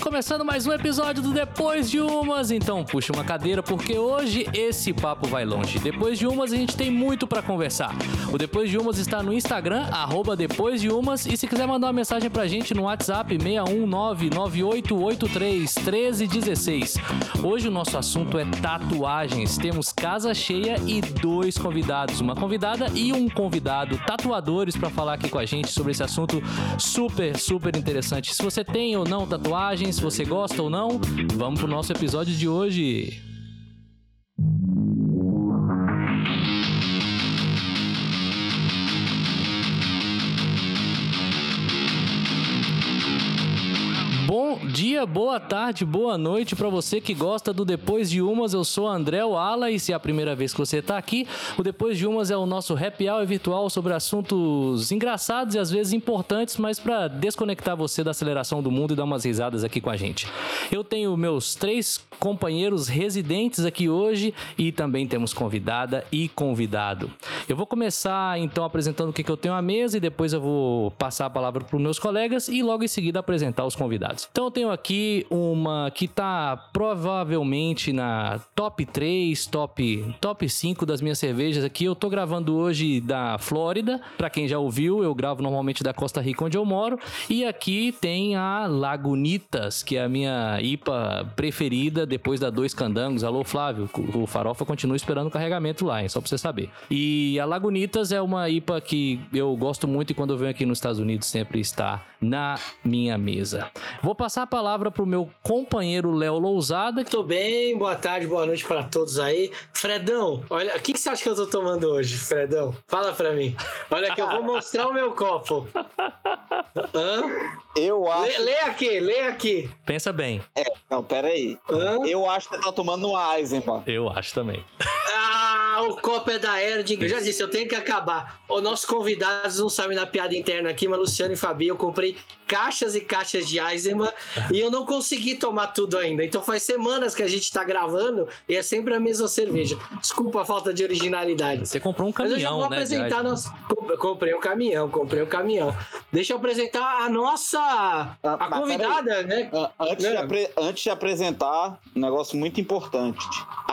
começando mais um episódio do Depois de Umas. Então, puxa uma cadeira porque hoje esse papo vai longe. Depois de Umas a gente tem muito para conversar. O Depois de Umas está no Instagram, arroba Depois de Umas. E se quiser mandar uma mensagem pra gente no WhatsApp, 61998831316. Hoje o nosso assunto é tatuagens. Temos casa cheia e dois convidados. Uma convidada e um convidado, tatuadores, para falar aqui com a gente sobre esse assunto super, super interessante. Se você tem ou não tatuagens, se você gosta ou não, vamos pro nosso episódio de hoje. Bom dia, boa tarde, boa noite para você que gosta do Depois de Umas. Eu sou André Wala e se é a primeira vez que você está aqui, o Depois de Umas é o nosso happy hour virtual sobre assuntos engraçados e às vezes importantes, mas para desconectar você da aceleração do mundo e dar umas risadas aqui com a gente. Eu tenho meus três companheiros residentes aqui hoje e também temos convidada e convidado. Eu vou começar então apresentando o que, que eu tenho à mesa e depois eu vou passar a palavra para os meus colegas e logo em seguida apresentar os convidados. Então eu tenho aqui uma que tá provavelmente na top 3, top, top 5 das minhas cervejas aqui. Eu tô gravando hoje da Flórida. Para quem já ouviu, eu gravo normalmente da Costa Rica onde eu moro. E aqui tem a Lagunitas, que é a minha IPA preferida depois da Dois Candangos. Alô, Flávio, o Farofa continua esperando o carregamento lá, hein? Só pra você saber. E a Lagunitas é uma IPA que eu gosto muito e quando eu venho aqui nos Estados Unidos sempre está na minha mesa. Vou passar a palavra pro meu companheiro Léo Lousada. Tô bem, boa tarde, boa noite para todos aí. Fredão, olha, o que, que você acha que eu tô tomando hoje, Fredão? Fala pra mim. Olha que eu vou mostrar o meu copo. Hã? Eu acho. Lê, lê aqui, lê aqui. Pensa bem. É, não, peraí. Hã? Eu acho que você tá tomando um Eisenbahn. Eu acho também. Ah, o copo é da Erding. Eu já disse, eu tenho que acabar. Os nossos convidados não sabem da piada interna aqui, mas Luciano e Fabi, eu comprei caixas e caixas de Eisenbahn e eu não consegui tomar tudo ainda. Então faz semanas que a gente tá gravando e é sempre a mesma cerveja. Desculpa a falta de originalidade. Você comprou um Mas eu já caminhão, vou né? apresentar nosso... Comp- Comprei um caminhão, comprei um caminhão. Deixa eu apresentar a nossa Ah, a convidada, né? Ah, Antes, de apre- antes de apresentar, um negócio muito importante.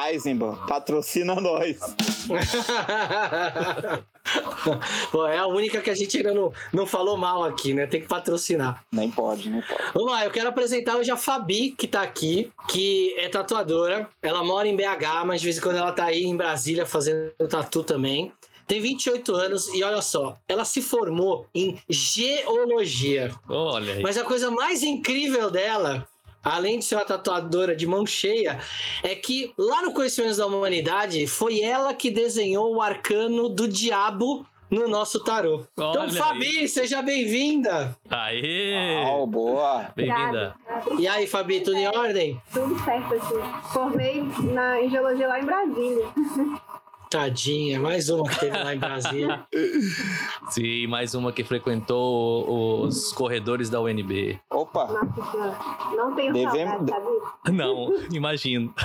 Eisenbahn, patrocina nós. Pô, é a única que a gente ainda não, não falou mal aqui, né? Tem que patrocinar. Nem pode, nem pode. Vamos lá, eu quero apresentar hoje a Fabi, que tá aqui, que é tatuadora. Ela mora em BH, mas de vez em quando ela tá aí em Brasília fazendo tatu também. Tem 28 anos e olha só, ela se formou em geologia. Olha aí. Mas a coisa mais incrível dela, além de ser uma tatuadora de mão cheia, é que lá no Conhecimentos da Humanidade foi ela que desenhou o arcano do diabo no nosso tarô. então, Olha Fabi, seja bem-vinda! Aê! Oh, boa. Bem-vinda. E aí, Fabi, tudo em ordem? Tudo certo aqui. Formei na, em geologia lá em Brasília. Tadinha, mais uma que teve lá em Brasília. Sim, mais uma que frequentou os corredores da UNB. Opa, Nossa. Não tenho Devemos- saudade, sabe? Não, imagino.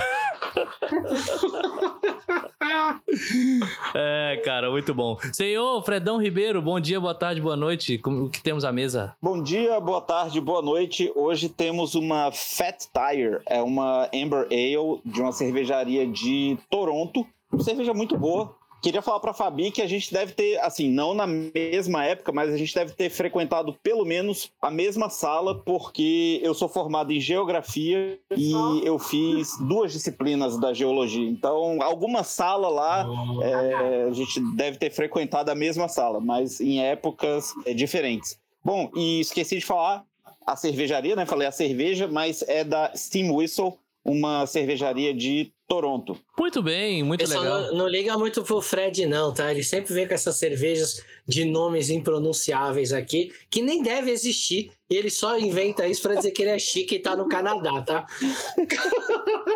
É, cara, muito bom. Senhor Fredão Ribeiro, bom dia, boa tarde, boa noite. Como- O que temos à mesa? bom dia, boa tarde, boa noite. Hoje temos uma Fat Tire, é uma Amber Ale de uma cervejaria de Toronto. Cerveja muito boa. Queria falar pra Fabi que a gente deve ter, assim, não na mesma época, mas a gente deve ter frequentado pelo menos a mesma sala, porque eu sou formado em geografia e eu fiz duas disciplinas da geologia. Então, alguma sala lá é, a gente deve ter frequentado a mesma sala, mas em épocas é, diferentes. Bom, e esqueci de falar a cervejaria, né? Falei a cerveja, mas é da Steam Whistle, uma cervejaria de Toronto. Muito bem, muito Pessoal, legal. não, não liga muito pro Fred, não, tá? Ele sempre vem com essas cervejas de nomes impronunciáveis aqui, que nem deve existir. E ele só inventa isso pra dizer que ele é chique e tá no Canadá, tá?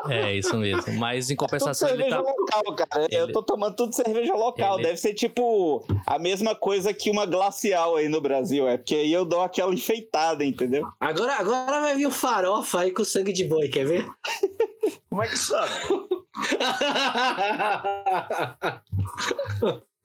É, isso mesmo. Mas em Tudo compensação ele cerveja tá. local, cara. Eu Ele- tô tomando tudo cerveja local. Ele- Deve ser tipo a mesma coisa que uma glacial aí no Brasil. É porque aí eu dou aquela enfeitada, entendeu? Agora, agora vai vir o farofa aí com sangue de boi, quer ver? Como é que sabe?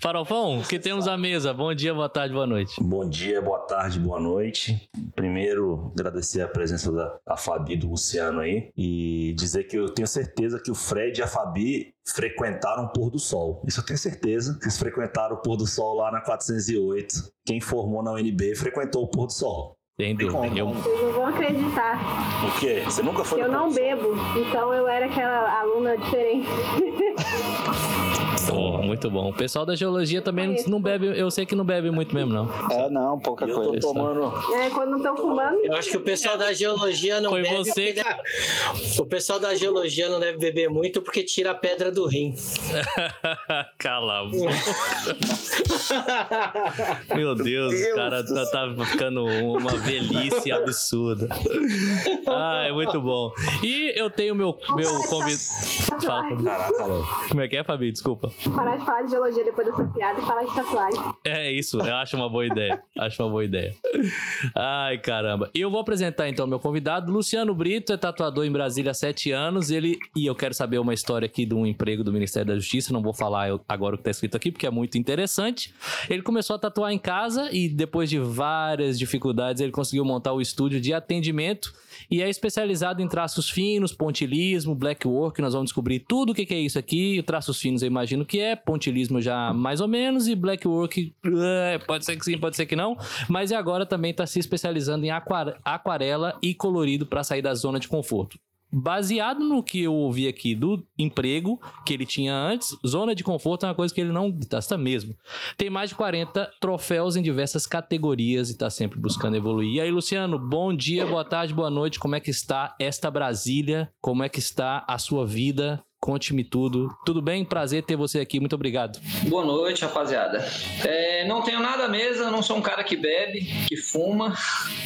Farofão, que temos à mesa? Bom dia, boa tarde, boa noite. Bom dia, boa tarde, boa noite. Primeiro, agradecer a presença da a Fabi e do Luciano aí e dizer que eu tenho certeza que o Fred e a Fabi frequentaram o pôr do sol. Isso eu tenho certeza. Eles frequentaram o pôr do sol lá na 408. Quem formou na UNB frequentou o pôr do sol. Tem dúvida. Eu, Vocês não vão acreditar. Por quê? Você nunca foi eu não bebo, então eu era aquela aluna diferente. Pô, muito bom. O pessoal da geologia também não bebe, eu sei que não bebe muito mesmo, não. É, não, pouca eu tô coisa. tomando. É, quando não estão fumando, Eu acho que o pessoal da geologia não Foi bebe. você porque- O pessoal da geologia não deve beber muito porque tira a pedra do rim. Cala a boca. Meu Deus, o cara tá, tá ficando uma velhice absurda. Ah, é muito bom. E eu tenho meu, meu convidado. Caraca, velho. Como é que é, Fabi? Desculpa. Parar de falar de geologia depois dessa piada e falar de tatuagem. É isso, eu acho uma boa ideia. Acho uma boa ideia. Ai, caramba. E eu vou apresentar então meu convidado. Luciano Brito é tatuador em Brasília há sete anos. Ele, e eu quero saber uma história aqui de um emprego do Ministério da Justiça. Não vou falar agora o que está escrito aqui, porque é muito interessante. Ele começou a tatuar em casa e depois de várias dificuldades, ele conseguiu montar o estúdio de atendimento. E é especializado em traços finos, pontilismo, blackwork. Nós vamos descobrir tudo o que que é isso aqui. Traços finos eu imagino que é, pontilismo já mais ou menos, e blackwork é, pode ser que sim, pode ser que não. Mas e agora também está se especializando em aqua- aquarela e colorido para sair da zona de conforto. Baseado no que eu ouvi aqui do emprego que ele tinha antes, zona de conforto é uma coisa que ele não gasta mesmo. Tem mais de 40 troféus em diversas categorias e está sempre buscando evoluir. E aí, Luciano, bom dia, boa tarde, boa noite. Como é que está esta Brasília? Como é que está a sua vida? Conte-me tudo. Tudo bem? Prazer ter você aqui. Muito obrigado. Boa noite, rapaziada. É, não tenho nada à mesa, não sou um cara que bebe, que fuma.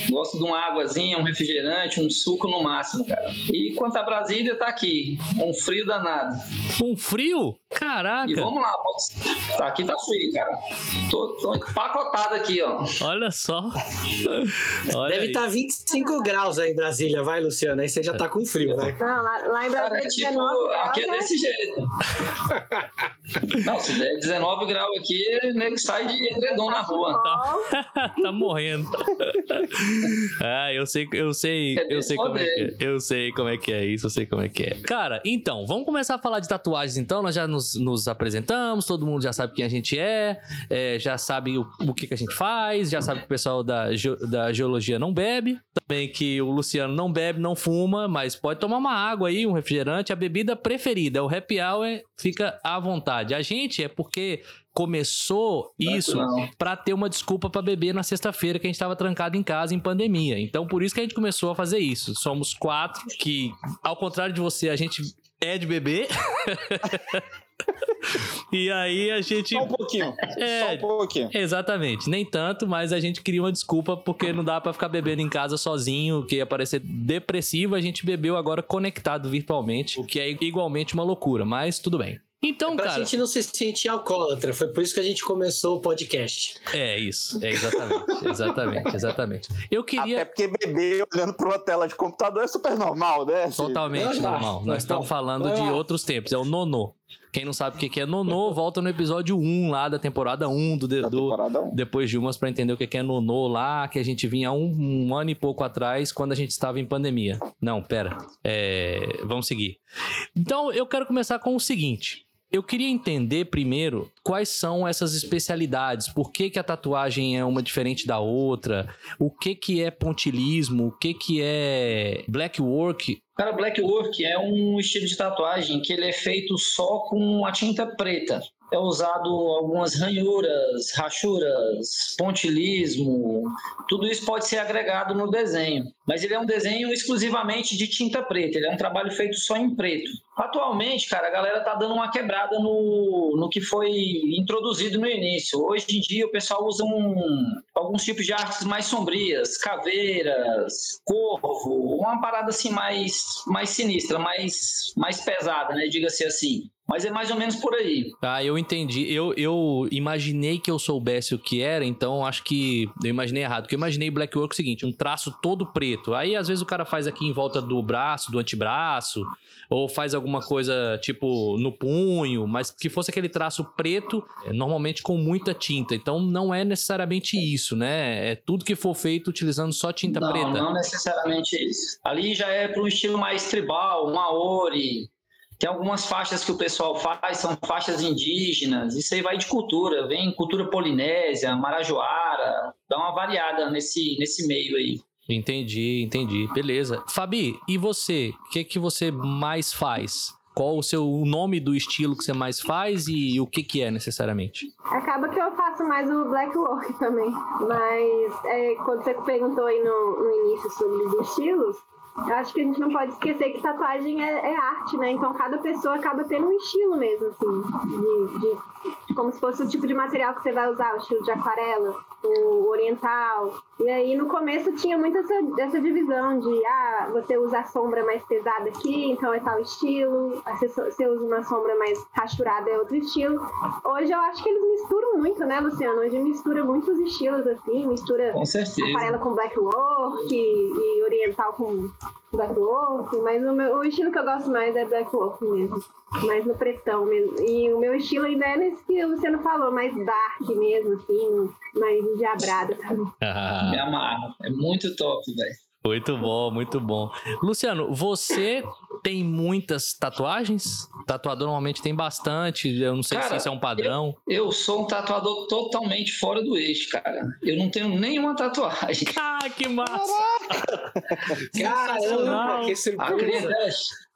Gosto de uma águazinha, um refrigerante, um suco no máximo, cara. E quanto a Brasília, tá aqui. Um frio danado. Um frio? E Caraca! vamos lá. Tá, aqui tá frio, cara. Tô, tô empacotado aqui, ó. Olha só. Olha Deve estar 25 graus aí em Brasília, vai, Luciano? Aí você já tá com frio, né? Não, lá, lá em Cara, Brasília, é tipo, 19 graus, aqui é né? desse jeito. Não, se der 19 graus aqui, o nego sai de edredom na rua. tá morrendo. ah, eu sei, eu sei, eu sei como é que é. Eu sei como é que é isso, eu sei como é que é. Cara, então, vamos começar a falar de tatuagens então. Nós já nos, nos apresentamos, todo mundo já sabe quem a gente é, é, já sabe o, o que, que a gente faz, já sabe que o pessoal da, geo- da geologia não bebe. Também que o Luciano não bebe, não fuma, mas pode tomar uma água aí, um refrigerante. A bebida preferida, o happy hour, fica à vontade. A gente é porque começou isso Não. pra ter uma desculpa pra beber na sexta-feira que a gente tava trancado em casa em pandemia. Então por isso que a gente começou a fazer isso. Somos quatro que, ao contrário de você, a gente é de beber. e aí a gente Só um pouquinho. É. Só um pouquinho. Exatamente, nem tanto, mas a gente queria uma desculpa porque não dá pra ficar bebendo em casa sozinho, que ia parecer depressivo. A gente bebeu agora conectado virtualmente, o que é igualmente uma loucura, mas tudo bem. Então, Pra cara, gente não se sentir alcoólatra. Foi por isso que a gente começou o podcast. é isso, é exatamente, exatamente, exatamente. Eu queria Até porque beber olhando pra uma tela de computador é super normal, né? Totalmente normal. Nós estamos falando de lá. outros tempos. É o nonô. Quem não sabe o que é nonô, volta no episódio 1 lá da temporada 1 do, do temporada um. depois de umas para entender o que que é nonô lá, que a gente vinha um, um ano e pouco atrás, quando a gente estava em pandemia. Não, pera. É, vamos seguir. Então, eu quero começar com o seguinte. Eu queria entender primeiro quais são essas especialidades, por que, que a tatuagem é uma diferente da outra, o que, que é pontilismo, o que, que é blackwork, Cara, blackwork é um estilo de tatuagem que ele é feito só com a tinta preta. É usado algumas ranhuras, rachuras, pontilismo, tudo isso pode ser agregado no desenho. Mas ele é um desenho exclusivamente de tinta preta, ele é um trabalho feito só em preto. Atualmente, cara, a galera tá dando uma quebrada no, no que foi introduzido no início. Hoje em dia o pessoal usa um, alguns tipos de artes mais sombrias, caveiras, corvo, uma parada assim mais, mais sinistra, mais, mais pesada, né? Diga-se assim. Mas é mais ou menos por aí. Ah, eu entendi. Eu, eu imaginei que eu soubesse o que era, então acho que eu imaginei errado. Porque eu imaginei Black Work o seguinte: um traço todo preto. Aí às vezes o cara faz aqui em volta do braço, do antebraço, ou faz alguma coisa tipo no punho, mas que fosse aquele traço preto, é, normalmente com muita tinta. Então não é necessariamente isso, né? É tudo que for feito utilizando só tinta não, preta. Não necessariamente isso. Ali já é para um estilo mais tribal, maori. Tem algumas faixas que o pessoal faz, são faixas indígenas. Isso aí vai de cultura, vem cultura polinésia, marajoara, dá uma variada nesse, nesse meio aí. Entendi, entendi. Beleza. Fabi, e você? O que, que você mais faz? Qual o seu o nome do estilo que você mais faz e o que, que é necessariamente? Acaba que eu faço mais o black work também. Mas é, quando você perguntou aí no, no início sobre os estilos, eu acho que a gente não pode esquecer que tatuagem é, é, arte, né? Então cada pessoa acaba tendo um estilo mesmo, assim, de, de, de, como se fosse o tipo de material que você vai usar, o estilo de aquarela, o oriental. E aí no começo tinha muito essa, essa divisão de ah, você usa a sombra mais pesada aqui, então é tal estilo, você, usa uma sombra mais rachurada é outro estilo. Hoje eu acho que eles misturam muito, né, Luciano? Hoje mistura muitos estilos, assim, mistura com aquarela com black work e, e oriental com black work, mas o, meu, o estilo que eu gosto mais é black work mesmo, mais no pretão mesmo. E o meu estilo ainda é nesse que o Luciano falou, mais dark mesmo, assim, mais endiabrado também. Me amarra, é muito top, velho. Muito bom, muito bom. Luciano, você tem muitas tatuagens? Tatuador normalmente tem bastante. Eu não sei cara, se isso é um padrão. Eu, eu, sou um tatuador totalmente fora do eixo, cara. Eu não tenho nenhuma tatuagem. Ah, que massa! Caramba, que a clientela,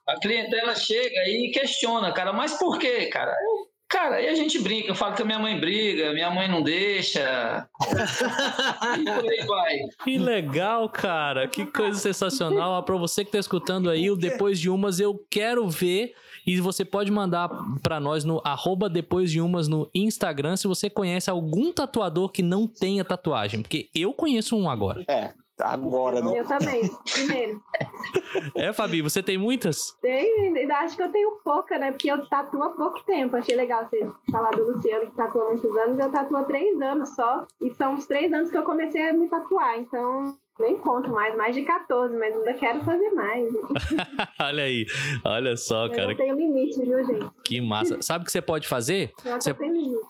a clientela chega e questiona, cara, mas por quê, cara? Eu Cara, aí a gente brinca, eu falo que a minha mãe briga, minha mãe não deixa. e por aí vai. Que legal, cara. Que coisa sensacional. Para você que tá escutando aí, o Depois de Umas, eu quero ver. E você pode mandar para nós no arroba Depois de Umas no Instagram se você conhece algum tatuador que não tenha tatuagem. Porque eu conheço um agora. É. Agora, né? Eu também, primeiro. É, Fabi, você tem muitas? Tenho, acho que eu tenho pouca, né? Porque eu tatuo há pouco tempo. Achei legal você falar do Luciano, que tatua há muitos anos. Eu tatuo há três anos só. E são os três anos que eu comecei a me tatuar. Então, nem conto mais, mais de 14, mas ainda quero fazer mais. olha aí, olha só, cara. Eu tenho limite, viu, gente? Que massa. Sabe o que você pode fazer? Você,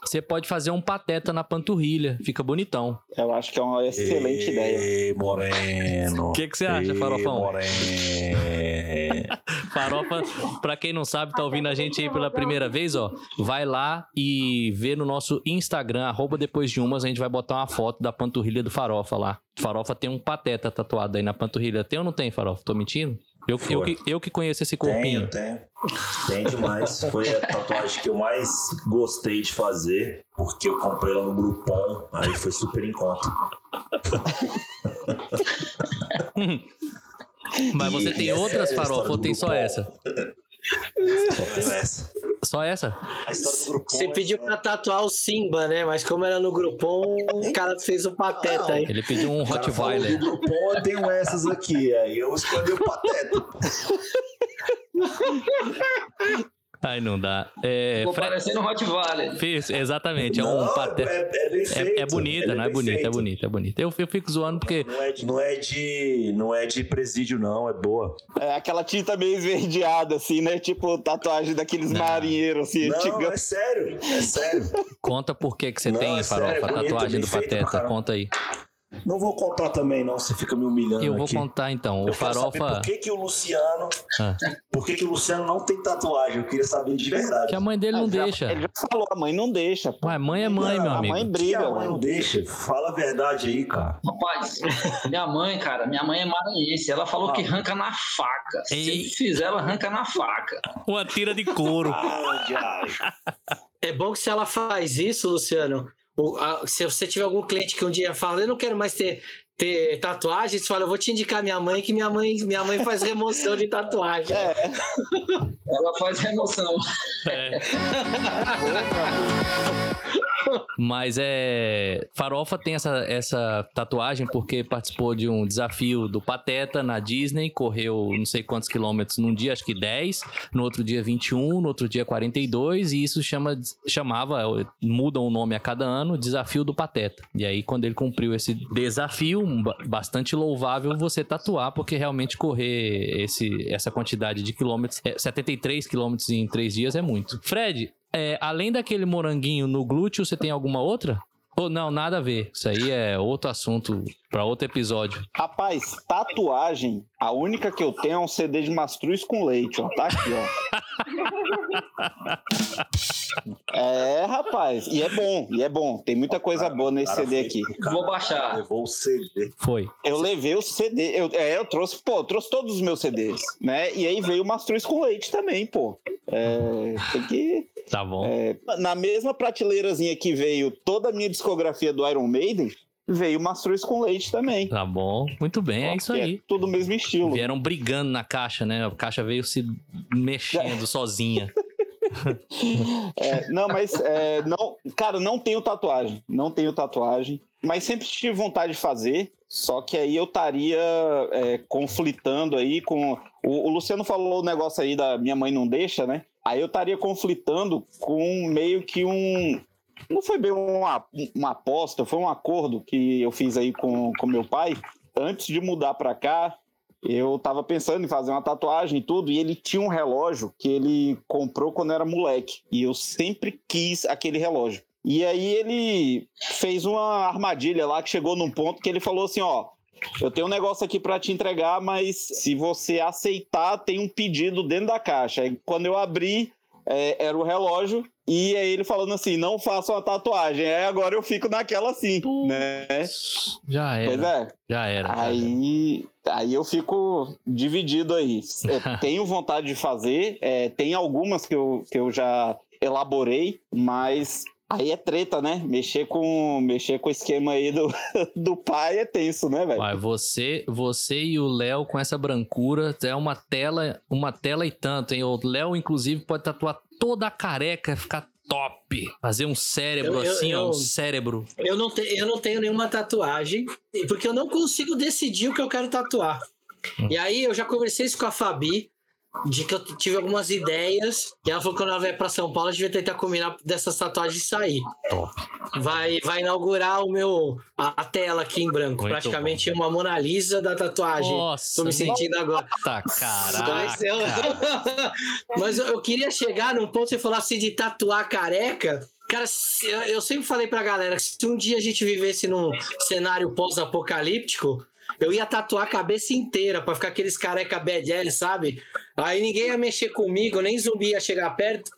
você pode fazer um pateta na panturrilha, fica bonitão. Eu acho que é uma excelente Ei, ideia. Moreno. O que, que você acha, Ei, Farofão? Moreno. Farofa, pra quem não sabe, tá ouvindo a gente aí pela primeira vez, ó. Vai lá e vê no nosso Instagram, arroba depois de umas, a gente vai botar uma foto da panturrilha do Farofa lá. Farofa tem um pateta tatuado aí na panturrilha. Tem ou não tem, Farofa? Tô mentindo? Eu, eu, que, eu que conheço esse corpinho. Tenho, tenho. Tem demais. Foi a tatuagem que eu mais gostei de fazer, porque eu comprei ela no Groupon, aí foi super em conta. Mas você tem outras, Farofa, ou tem só essa? Só essa. Só essa? Você é pediu pra tatuar o Simba, né? Mas como era no Grupom, o cara fez o pateta aí. Ele pediu um Rottweiler. No Groupon eu tenho essas aqui, aí eu escolhi o pateta. Ai, não dá. É, Ficou Fre... parecendo um Rottweiler. Fiz, exatamente. É um Não, pateta. é, é bem É, feito. é bonita, não é bonita, é feito. bonita, é bonita. Eu, eu fico zoando porque. Não é, de, não, é de, não é de presídio, não, é boa. É aquela tinta meio esverdeada, assim, né? Tipo tatuagem daqueles Não. marinheiros, assim, Não, é sério, é sério. Conta por que, que você Não, tem, é Farofa, sério, a é bonito, tatuagem é do Pateta. Conta aí. Não vou contar também, não, você fica me humilhando Eu vou aqui. contar então. O Eu quero saber Farofa. por que, que o Luciano. Ah. Por que, que o Luciano não tem tatuagem? Eu queria saber de verdade. Que a mãe dele não Ah, já- deixa. Ele já falou, a mãe não deixa. pô. Ué, mãe é mãe, meu a amigo. mãe Que briga, a mãe não deixa. Fala a verdade aí, cara. Rapaz, minha mãe, cara, minha mãe é maranhense. Ela falou que arranca na faca. Ei. Se fizer, ela arranca na faca. Uma tira de couro. Ah. É bom que se ela faz isso, Luciano, a- se você tiver algum cliente que um dia fala, eu não quero mais ter, ter tatuagem, você fala, eu vou te indicar minha mãe, que minha mãe, minha mãe faz remoção de tatuagem. É, Ela faz remoção. É. Mas é. Farofa tem essa, essa tatuagem porque participou de um desafio do Pateta na Disney, correu não sei quantos quilômetros num dia, acho que 10, no outro dia 21, no outro dia 42, e isso chama, chamava, mudam o nome a cada ano, Desafio do Pateta. E aí, quando ele cumpriu esse desafio, bastante louvável você tatuar, porque realmente correr esse, essa quantidade de quilômetros, 73 é, quilômetros em três dias é muito. Fred, é, além daquele moranguinho no glúteo, você tem alguma outra? Oh, não, nada a ver. Isso aí é outro assunto para outro episódio. Rapaz, tatuagem, a única que eu tenho é um CD de Mastruz com leite, ó. Tá aqui, ó. é, rapaz. E é bom, e é bom. Tem muita coisa boa nesse CD aqui. Vou baixar. Levou o CD. Foi. Eu levei o CD. Eu, é, eu trouxe, pô, eu trouxe todos os meus CDs, né? E aí veio o Mastruz com leite também, pô. É, tem que. Tá bom. É, na mesma prateleirazinha que veio toda a minha discografia do Iron Maiden, veio Mastruz com leite também. Tá bom, muito bem, é isso aí. É tudo o mesmo estilo. Vieram brigando na caixa, né? A caixa veio se mexendo sozinha. é, não, mas é, não, cara, não tenho tatuagem, não tenho tatuagem, mas sempre tive vontade de fazer. Só que aí eu estaria é, conflitando aí com. O, o Luciano falou o negócio aí da minha mãe não deixa, né? Aí eu estaria conflitando com meio que um. Não foi bem uma, uma aposta, foi um acordo que eu fiz aí com, com meu pai. Antes de mudar para cá, eu tava pensando em fazer uma tatuagem e tudo, e ele tinha um relógio que ele comprou quando era moleque. E eu sempre quis aquele relógio. E aí ele fez uma armadilha lá que chegou num ponto que ele falou assim: ó, eu tenho um negócio aqui para te entregar, mas se você aceitar, tem um pedido dentro da caixa. Aí quando eu abri, é, era o relógio. E aí ele falando assim, não faça uma tatuagem. Aí agora eu fico naquela assim, né? Já era. Pois é. Já era. Aí, aí eu fico dividido aí. É, tenho vontade de fazer, é, tem algumas que eu, que eu já elaborei, mas Aí é treta, né? Mexer com mexer com o esquema aí do, do pai é tenso, né, velho? Você, você e o Léo com essa brancura é uma tela, uma tela e tanto, hein? O Léo inclusive pode tatuar toda a careca, ficar top. Fazer um cérebro eu, eu, assim, eu, ó, um cérebro. Eu não, te, eu não tenho nenhuma tatuagem, porque eu não consigo decidir o que eu quero tatuar. Hum. E aí eu já conversei isso com a Fabi de que eu tive algumas ideias. E ela falou que quando ela vier pra São Paulo, a gente vai tentar combinar dessas tatuagens sair. Top. Vai, vai inaugurar o meu, a, a tela aqui em branco. Muito praticamente bom. uma Mona Lisa da tatuagem. Nossa, Tô me sentindo agora. Tá, caraca. Mas, eu, mas eu, eu, queria chegar num ponto, você falar assim de tatuar careca. Cara, eu sempre falei pra galera que se um dia a gente vivesse num cenário pós-apocalíptico, eu ia tatuar a cabeça inteira pra ficar aqueles careca bad sabe? Aí ninguém ia mexer comigo, nem zumbi ia chegar perto.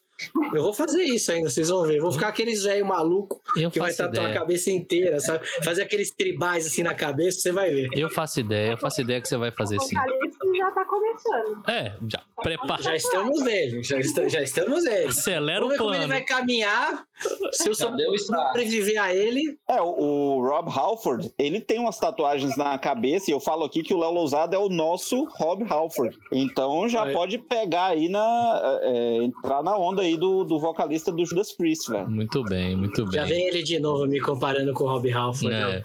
Eu vou fazer isso ainda, vocês vão ver. Vou ficar aqueles velho maluco eu que vai tatuar ideia. a cabeça inteira, sabe? Fazer aqueles tribais assim na cabeça, você vai ver. Eu faço ideia, eu faço ideia que você vai fazer sim. O já tá começando. É, já. Prepara. Já estamos nele, já, está, já estamos nele. Acelera Vamos o plano. Como ele vai caminhar, se eu sobreviver a ele. É, o, o, Rob Halford, ele tem umas tatuagens na cabeça, e eu falo aqui que o Léo Lousado é o nosso Rob Halford. Então já pode pegar aí na. É, entrar na onda aí aí do, do vocalista do Judas Priest, velho. Muito bem, muito bem. Já vem ele de novo me comparando com o Rob Halford. É.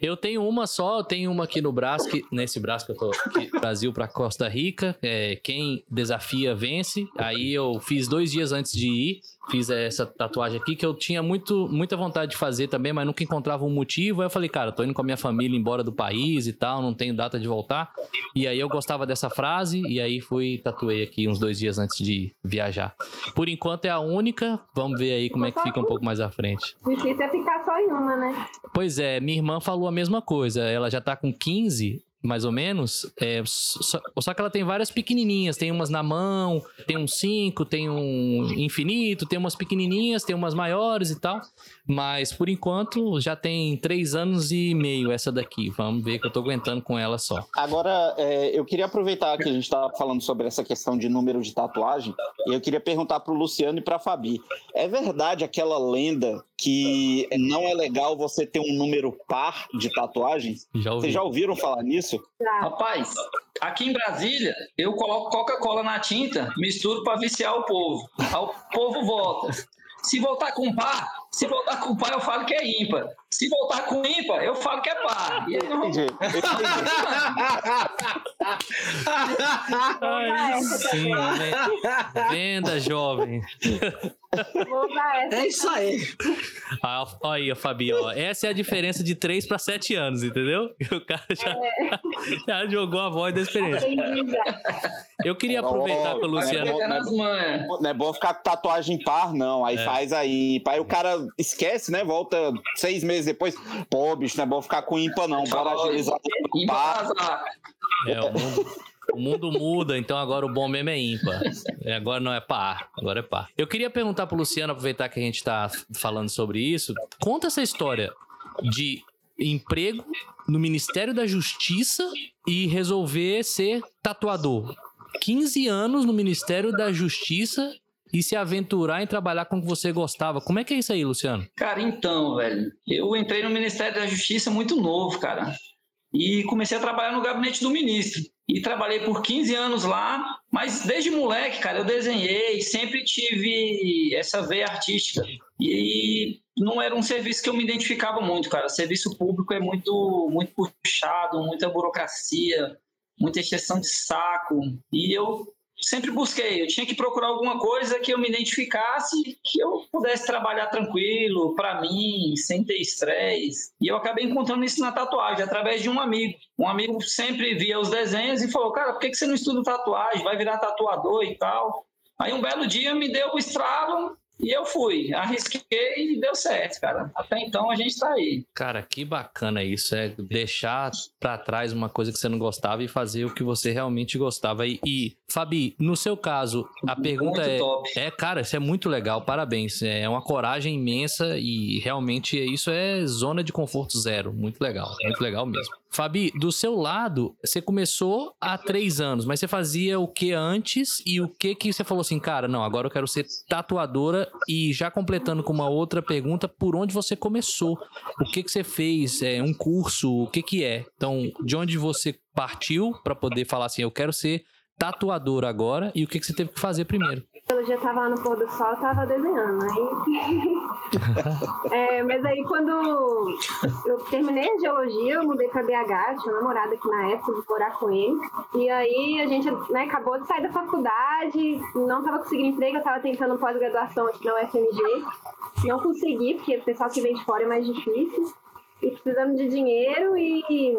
Eu tenho uma só, eu tenho uma aqui no braço, que, nesse braço que eu tô aqui, Brasil para Costa Rica. É, quem desafia vence. Aí eu fiz dois dias antes de ir fiz essa tatuagem aqui que eu tinha muito, muita vontade de fazer também, mas nunca encontrava um motivo. Aí eu falei, cara, tô indo com a minha família embora do país e tal, não tenho data de voltar. E aí eu gostava dessa frase e aí fui tatuei aqui uns dois dias antes de viajar. Por enquanto é a única, vamos ver aí como é que fica um pouco mais à frente. Difícil é ficar só em uma, né? Pois é, minha irmã falou a mesma coisa. Ela já tá com 15 mais ou menos. É, só, só, que ela tem várias pequenininhas. Tem umas na mão, tem um 5, tem um infinito, tem umas pequenininhas, tem umas maiores e tal. Mas por enquanto já tem três anos e meio essa daqui. Vamos ver que eu tô aguentando com ela só. Agora, é, eu queria aproveitar que a gente estava falando sobre essa questão de número de tatuagem. E eu queria perguntar pro Luciano e pra Fabi. É verdade aquela lenda que não é legal você ter um número par de tatuagens? Já Vocês já ouviram falar nisso? Rapaz, aqui em Brasília, eu coloco Coca-Cola na tinta, misturo para viciar o povo. O povo volta. Se voltar com par, se voltar com par, eu falo que é ímpar. Se voltar com ímpar, eu falo que é par. E aí, não... Entendi. entendi. Ai, sim, né? Venda, jovem. É isso aí. Ah, ó aí, Fabi, ó. Essa é a diferença de 3 para 7 anos, entendeu? O cara já, já jogou a voz da experiência. Eu queria aproveitar que o Vai Luciano. pegar nas manhas. Não é bom ficar com tatuagem par, não. Aí É. faz aí. Aí o cara esquece, né? Volta seis meses depois. Pô, bicho, não é bom ficar com ímpar, não. Bora agilizar. Azar. É, o mundo, o mundo muda, então agora o bom mesmo é ímpar. É, Agora não é par, agora é par. Eu queria perguntar pro Luciano, aproveitar que a gente tá falando sobre isso. Conta essa história de emprego no Ministério da Justiça e resolver ser tatuador. 15 anos no Ministério da Justiça e se aventurar em trabalhar com o que você gostava. Como é que é isso aí, Luciano? Cara, então, velho, eu entrei no Ministério da Justiça muito novo, cara. E comecei a trabalhar no gabinete do ministro. E trabalhei por 15 anos lá, mas desde moleque, cara, eu desenhei, sempre tive essa veia artística. E não era um serviço que eu me identificava muito, cara. Serviço público é muito, muito puxado, muita burocracia, muita exceção de saco. E eu sempre busquei, eu tinha que procurar alguma coisa que eu me identificasse, que eu pudesse trabalhar tranquilo, para mim, sem ter estresse. E eu acabei encontrando isso na tatuagem, através de um amigo. Um amigo sempre via os desenhos e falou: Cara, por que você não estuda tatuagem? Vai virar tatuador e tal. Aí um belo dia me deu o estralo e eu fui. Arrisquei e deu certo, cara. Até então a gente tá aí. Cara, que bacana isso, é deixar pra trás uma coisa que você não gostava e fazer o que você realmente gostava. E, e, Fabi, no seu caso, a pergunta Muito é, top. é, cara, isso é muito legal, parabéns. É uma coragem imensa e realmente isso é zona de conforto zero. Muito legal, muito legal mesmo. Fabi, do seu lado, você começou há três anos, mas você fazia o que antes e o que que você falou assim, cara, não, agora eu quero ser tatuadora e já completando com uma outra pergunta, por onde você começou? O que que você fez? É um curso? O que que é? Então, de onde você partiu para poder falar assim, eu quero ser tatuador agora e o que que você teve que fazer primeiro? Eu já tava lá no pôr do sol, eu tava desenhando. Aí... É, mas aí quando eu terminei a geologia, eu mudei pra BH, tinha um namorado aqui na época, de morar com ele. E aí a gente né, acabou de sair da faculdade, não tava conseguindo emprego, eu tava tentando pós-graduação aqui na UFMG. Não consegui, porque o pessoal que vem de fora é mais difícil. E precisando de dinheiro e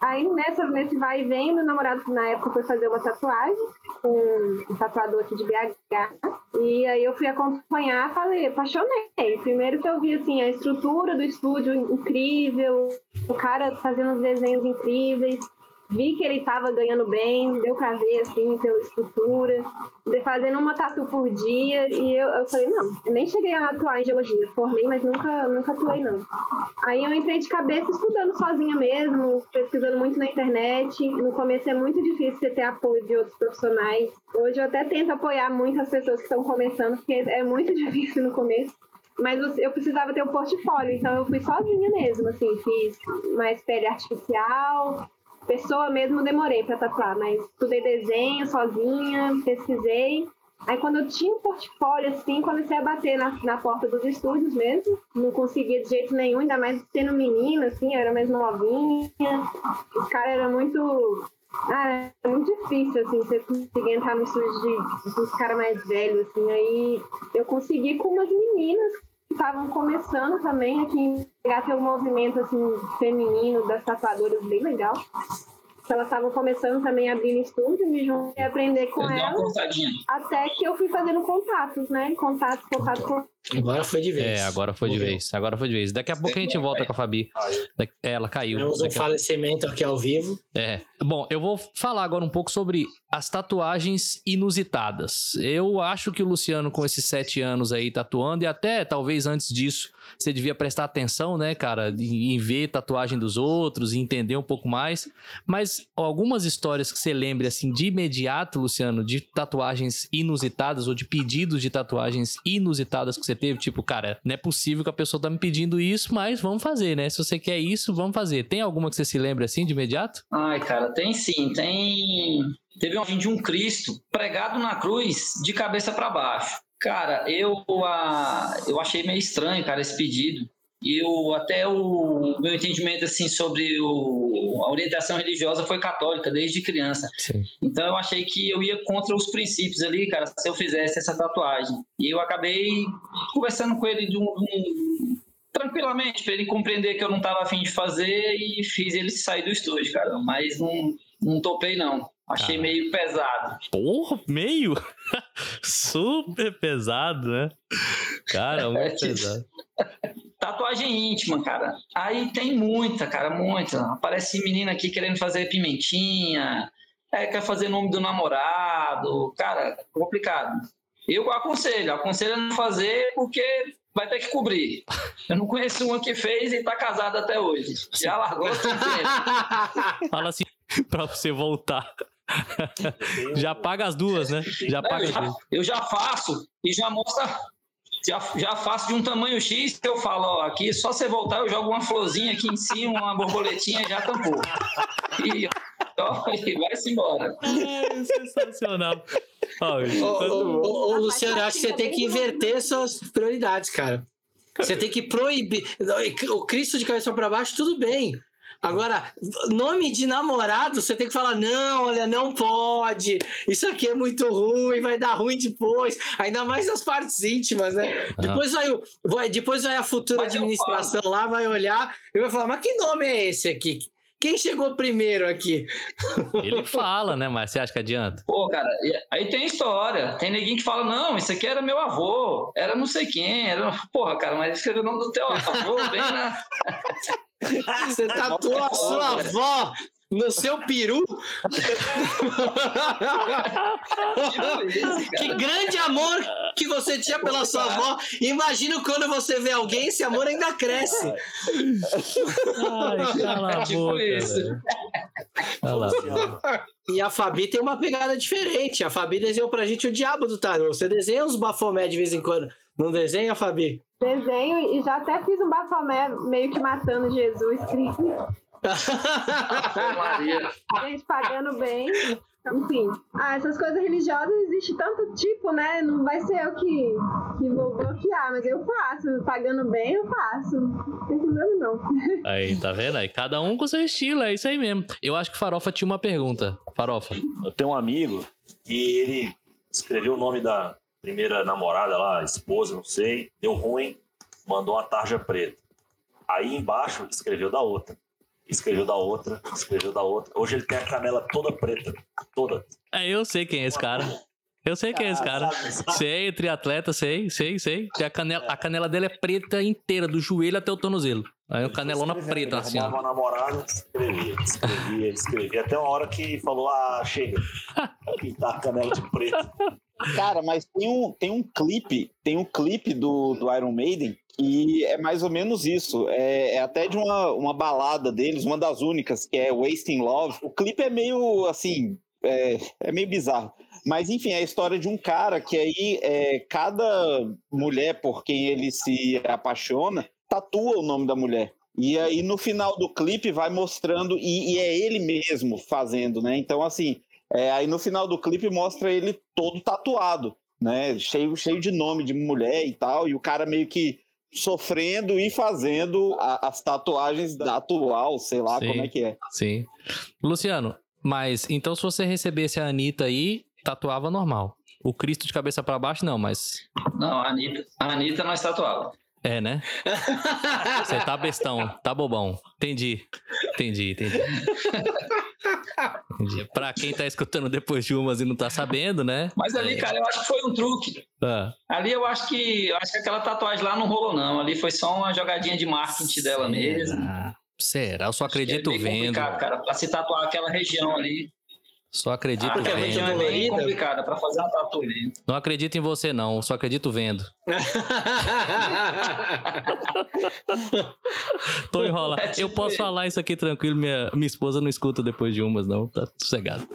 aí nessa, nesse vai e vem, meu namorado na época foi fazer uma tatuagem com um tatuador aqui de BH. E aí eu fui acompanhar, falei, apaixonei. Primeiro que eu vi assim, a estrutura do estúdio incrível, o cara fazendo os desenhos incríveis. Vi que ele estava ganhando bem, deu pra ver, assim, pela estrutura, fazendo uma tatu por dia, e eu, eu falei, não, eu nem cheguei a atuar em geologia, formei, mas nunca, nunca atuei, não. Aí eu entrei de cabeça estudando sozinha mesmo, pesquisando muito na internet. No começo é muito difícil você ter apoio de outros profissionais. Hoje eu até tento apoiar muito as pessoas que estão começando, porque é muito difícil no começo. Mas eu- precisava ter um portfólio, então eu fui sozinha mesmo, assim, fiz mais pele artificial, pessoa mesmo demorei para tatuar, mas estudei desenho sozinha, pesquisei. Aí quando eu tinha um portfólio assim, comecei a bater na, na porta dos estúdios mesmo. Não conseguia de jeito nenhum, ainda mais sendo menina, assim, eu era mais novinha. Os caras eram muito. Ah, é muito difícil, assim, você conseguir entrar no estúdio dos caras mais velhos, assim. Aí eu consegui com umas meninas que estavam começando também aqui, pegar ter um movimento, assim, feminino das tatuadoras bem legal. Elas estavam começando também a abrir no estúdio, me juntei a aprender com Eu elas. Até que eu fui fazendo contatos, né? Contatos, contatos com. Agora foi de vez. É, agora foi de vez. Agora foi de vez. Daqui a pouco a gente volta com a Fabi. Ela caiu. Temos um falecimento aqui ao vivo. É. Bom, eu vou falar agora um pouco sobre as tatuagens inusitadas. Eu acho que o Luciano, com esses sete anos aí tatuando, e até talvez antes disso, você devia prestar atenção, né, cara, em, em ver tatuagem dos outros, entender um pouco mais. Mas algumas histórias que você lembre, assim, de imediato, Luciano, de tatuagens inusitadas ou de pedidos de tatuagens inusitadas que você teve, tipo, cara, não é possível que a pessoa tá me pedindo isso, mas vamos fazer, né? Se você quer isso, vamos fazer. Tem alguma que você se lembre assim de imediato? Ai, cara, tem sim. Tem. Teve um de um Cristo pregado na cruz de cabeça para baixo. Cara, eu, ah, eu achei meio estranho, cara, esse pedido. E eu, até o meu entendimento assim sobre o, a orientação religiosa foi católica desde criança. Sim. Então eu achei que eu ia contra os princípios ali, cara, se eu fizesse essa tatuagem. E eu acabei conversando com ele de um, um- tranquilamente, para ele compreender que eu não estava afim de fazer e fiz ele sair do estúdio, cara. Mas não, não topei, não. Achei Cara. meio pesado. Porra, meio? Super pesado, né? Cara, É, muito tipo, pesado. Tatuagem íntima, cara. Aí tem muita, cara, muita. Aparece menina aqui querendo fazer pimentinha, é, quer fazer nome do namorado. Cara, complicado. Eu aconselho, aconselho a não fazer porque vai ter que cobrir. Eu não conheço uma que fez e tá casada até hoje. Já largou tudo tempo. Fala assim pra você voltar. Já paga as duas, né? Já Não, paga eu, já, eu já faço e já mostra. Já, já faço de um tamanho X que eu falo, ó, aqui só você voltar, eu jogo uma florzinha aqui em cima, uma borboletinha já tampou. E, ó, e vai-se embora. Ai, sensacional. Ô, ô, ô, ô, Luciano, acho que você tem que inverter suas prioridades, cara. Você tem que proibir. O Cristo de cabeça para baixo, tudo bem. Agora, nome de namorado, você tem que falar: não, olha, não pode. Isso aqui é muito ruim, vai dar ruim depois. Ainda mais nas partes íntimas, né? Ah. Depois, vai, o- vai, depois vai a futura Mas administração lá, vai olhar e vai falar: mas que nome é esse aqui? Quem chegou primeiro aqui? Ele fala, né? Mas você acha que adianta? Pô, cara, aí tem história. Tem neguinho que fala, não, isso aqui era meu avô, era não sei quem. Era... Porra, cara, mas escreveu o nome do teu avô, bem na. Você tatuou a sua avó no seu peru? que grande amor que você tinha pela sua avó. Imagino quando você vê alguém, esse amor ainda cresce. Ai, cala a tipo boca, isso. Cala a. E a Fabi tem uma pegada diferente. A Fabi desenhou pra gente o diabo do tarô. Você desenha uns bafomé de vez em quando. Não desenha, Fabi? Desenho e já até fiz um bafomé meio que matando Jesus Cristo. Maria. Gente pagando bem. Enfim. Ah, essas coisas religiosas existe tanto tipo, né? Não vai ser eu que, que vou bloquear, mas eu faço. Pagando bem, eu faço. Não tem problema, não. Aí, tá vendo? Aí cada um com seu estilo, é isso aí mesmo. Eu acho que Farofa tinha uma pergunta. Farofa. Eu tenho um amigo que ele escreveu o nome da primeira namorada lá, esposa, não sei, deu ruim, mandou uma tarja preta. Aí embaixo escreveu da outra. Escreveu da outra, escreveu da outra. Hoje ele tem a canela toda preta. Toda. É, eu sei quem é esse cara. Eu sei quem é esse cara. Sabe, sabe? Sei, triatleta, sei, sei, sei. A, canela, a canela dele é preta inteira, do joelho até o tornozelo. Aí o canelona preta, assim, uma namorada, escrevia, escrevia, escrevia. Até uma hora que falou, ah, chega. Pintar a canela de preto. Cara, mas tem um, tem um clipe, tem um clipe do, do Iron Maiden que é mais ou menos isso. É, é até de uma, uma balada deles, uma das únicas, que é Wasting Love. O clipe é meio assim, é, é meio bizarro. Mas enfim, é a história de um cara que aí é, cada mulher por quem ele se apaixona tatua o nome da mulher. E aí no final do clipe vai mostrando, e, e é ele mesmo fazendo, né? Então, assim, é, aí no final do clipe mostra ele todo tatuado, né? Cheio, cheio de nome de mulher e tal, e o cara meio que sofrendo e fazendo a- as tatuagens da atual, sei lá Sim. como é que é. Sim. Luciano, mas então se você recebesse a Anitta aí, tatuava normal. O Cristo de cabeça pra baixo, não, mas. Não, a Anitta, a Anitta nós tatuava. É, né? Você tá bestão, tá bobão. Entendi. Entendi, entendi. Pra quem tá escutando depois de umas e não tá sabendo, né? Mas ali, É. cara, eu acho que foi um truque. Ah, Ali eu acho que eu acho que aquela tatuagem lá não rolou, não. Ali foi só uma jogadinha de marketing dela mesmo. será? Será? Eu só acredito Acho que é vendo. cara, pra se tatuar aquela região ali. Só acredito Aquela vendo. região é dolorida. complicada pra fazer uma tatu. Não acredito em você, não. Só acredito vendo. Tô enrolado. É tipo Eu posso falar isso aqui tranquilo. Minha, minha esposa não escuta depois de umas, não. Tá sossegado.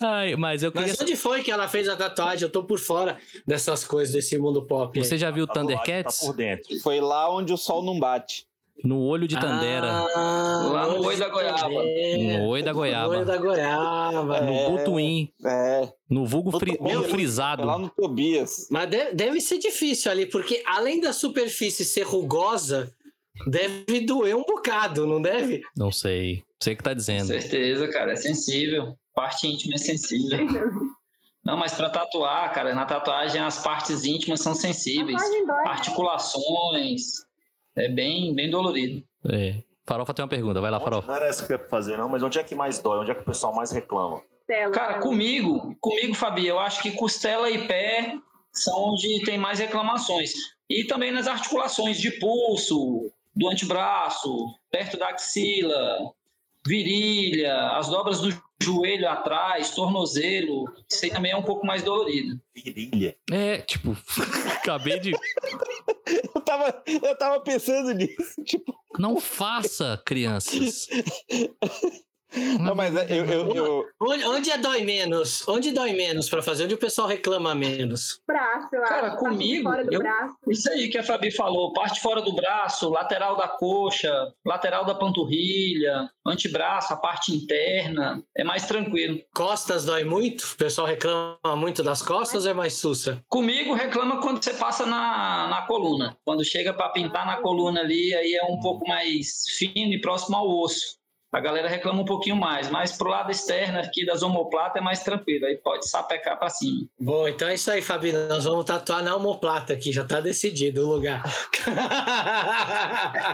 Ai, mas eu queria. Mas onde foi que ela fez a tatuagem? Eu tô por fora dessas coisas, desse mundo pop. aí. Você já viu A tatuagem Thundercats? Tá por dentro. Foi lá onde o sol não bate. No olho de Tandera. Ah, Lá no Oi da Goiaba. no olho da No olho goiaba. da goiaba. No É. Butuim. É, No vulgo fri- Meu, no é frisado. lá no Tobias. Mas deve, deve ser difícil ali, porque além da superfície ser rugosa, deve doer um bocado, não deve? Não sei. Você que tá Com dizendo. certeza, cara, é sensível. Parte íntima é sensível. Não, mas pra tatuar, cara, na tatuagem as partes íntimas são sensíveis. Dói, né? Articulações. É bem, bem dolorido. É. Farofa tem uma pergunta. Vai lá, Farofa. Não era essa que eu ia fazer, não, mas onde é que mais dói? Onde é que o pessoal mais reclama? Cara, costela. comigo, comigo, Fabi, eu acho que costela e pé são onde tem mais reclamações. E também nas articulações de pulso, do antebraço, perto da axila, virilha, as dobras do joelho atrás, tornozelo. Isso aí também é um pouco mais dolorido. Virilha. É, tipo, acabei de. Eu tava, eu tava pensando nisso. Tipo, Não faça, crianças. não, mas é, eu, eu, eu, Onde, onde é dói menos? Onde dói menos pra fazer? Onde o pessoal reclama menos? Braço, eu Cara, acho. comigo, Fora do eu- braço. Isso aí que a Fabi falou, parte fora do braço, lateral da coxa, lateral da panturrilha, antebraço, a parte interna, é mais tranquilo. Costas dói muito? O pessoal reclama muito das costas ou é mais sussa? Comigo reclama quando você passa na, na coluna. Quando chega para pintar na coluna ali, aí é um pouco mais fino e próximo ao osso. A galera reclama um pouquinho mais, mas pro lado externo aqui das omoplatas é mais tranquilo, aí pode sapecar para cima. Bom, então é isso aí, Fabi. Nós vamos tatuar na omoplata aqui, já tá decidido o lugar.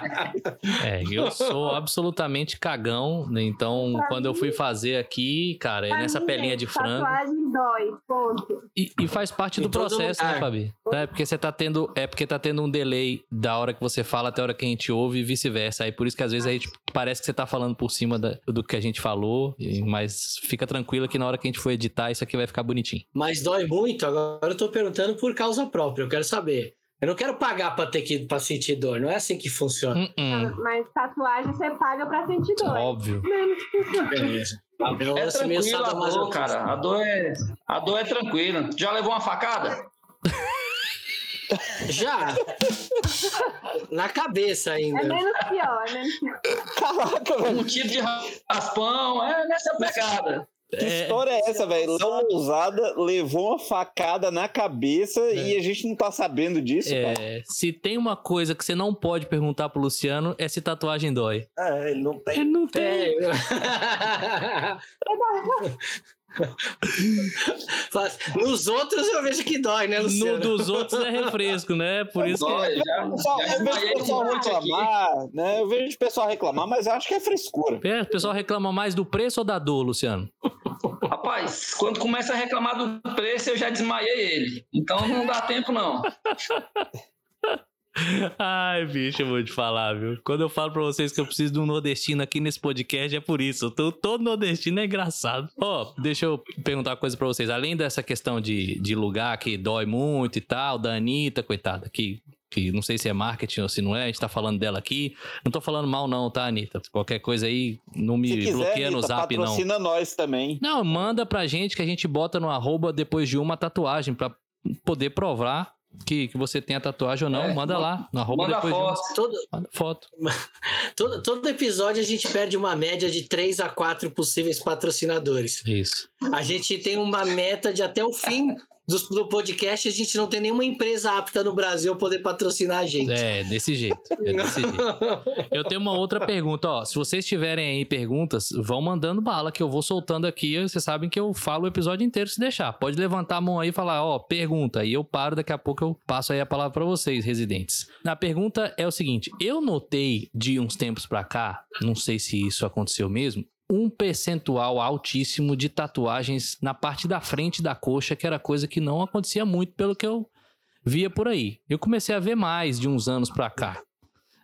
É, eu sou absolutamente cagão, né? então Pra quando eu mim- fui fazer aqui, cara, é nessa pelinha de frango. Tatuagem dói, ponto. E, e faz parte Em do processo, né, lugar. Fabi? É porque você tá tendo, é porque tá tendo um delay da hora que você fala até a hora que a gente ouve e vice-versa. Aí por isso que às vezes aí tipo, parece que você tá falando por cima da- do que a gente falou, mas fica tranquila que na hora que a gente for editar isso aqui vai ficar bonitinho. Mas dói muito? Agora eu tô perguntando por causa própria. Eu quero saber. Eu não quero pagar pra ter que pra sentir dor. Não é assim que funciona. Hum, hum, Mas tatuagem você paga pra sentir dor. óbvio. Menos que funciona. Beleza. Eu É lance meio tranquilo a dor, cara. A dor é, a dor é tranquila. Já levou uma facada? Já. Na cabeça É ainda. menos pior, é menos pior. caraca, velho. Um tiro de raspão, é nessa pegada. Que É, história é essa, velho? Léo Lousada levou uma facada na cabeça e a gente não tá sabendo disso, cara. é, se tem uma coisa que você não pode perguntar pro Luciano é se tatuagem dói. É, ele não tem. Ele não tem. É. Nos outros eu vejo que dói, né, No Luciano? dos outros é refresco, né? Por isso que. Dói, já, Pessoal, já eu vejo o pessoal noite aqui. reclamar, né? Eu vejo o pessoal reclamar, mas eu acho que é frescura. É, o pessoal reclama mais do preço ou da dor, Luciano? Rapaz, quando começa a reclamar do preço, eu já desmaiei ele. Então não dá tempo, não. Ai, bicho, eu vou te falar, viu? Quando eu falo pra vocês que eu preciso de um nordestino aqui nesse podcast, é por isso. Eu tô- todo nordestino é engraçado. Ó, deixa eu perguntar uma coisa pra vocês. Além dessa questão de, de lugar que dói muito e tal, da Anitta, coitada, que, que não sei se é marketing ou se não é, a gente tá falando dela aqui. Não tô falando mal, não, tá, Anitta? Qualquer coisa aí, não me Se quiser, bloqueia no Anitta, zap, não. patrocina nós também. Não, manda pra gente que a gente bota no arroba depois de uma tatuagem pra poder provar que, que você tem a tatuagem ou não. É, manda ma- lá, Manda depois foto. Todo, Manda foto. todo, todo episódio a gente perde uma média de 3 a 4 possíveis patrocinadores. Isso. A gente tem uma meta de até o fim do, do podcast, a gente não tem nenhuma empresa apta no Brasil poder patrocinar a gente. É, desse jeito. É desse jeito. Eu tenho uma outra pergunta, ó. Se vocês tiverem aí perguntas, vão mandando bala, que eu vou soltando aqui. Vocês sabem que eu falo o episódio inteiro se deixar. Pode levantar a mão aí e falar, ó, pergunta. E eu paro, daqui a pouco eu passo aí a palavra pra vocês, residentes. A pergunta é o seguinte: eu notei de uns tempos pra cá, não sei se isso aconteceu mesmo. Um percentual altíssimo de tatuagens na parte da frente da coxa, que era coisa que não acontecia muito, pelo que eu via por aí. Eu comecei a ver mais de uns anos pra cá.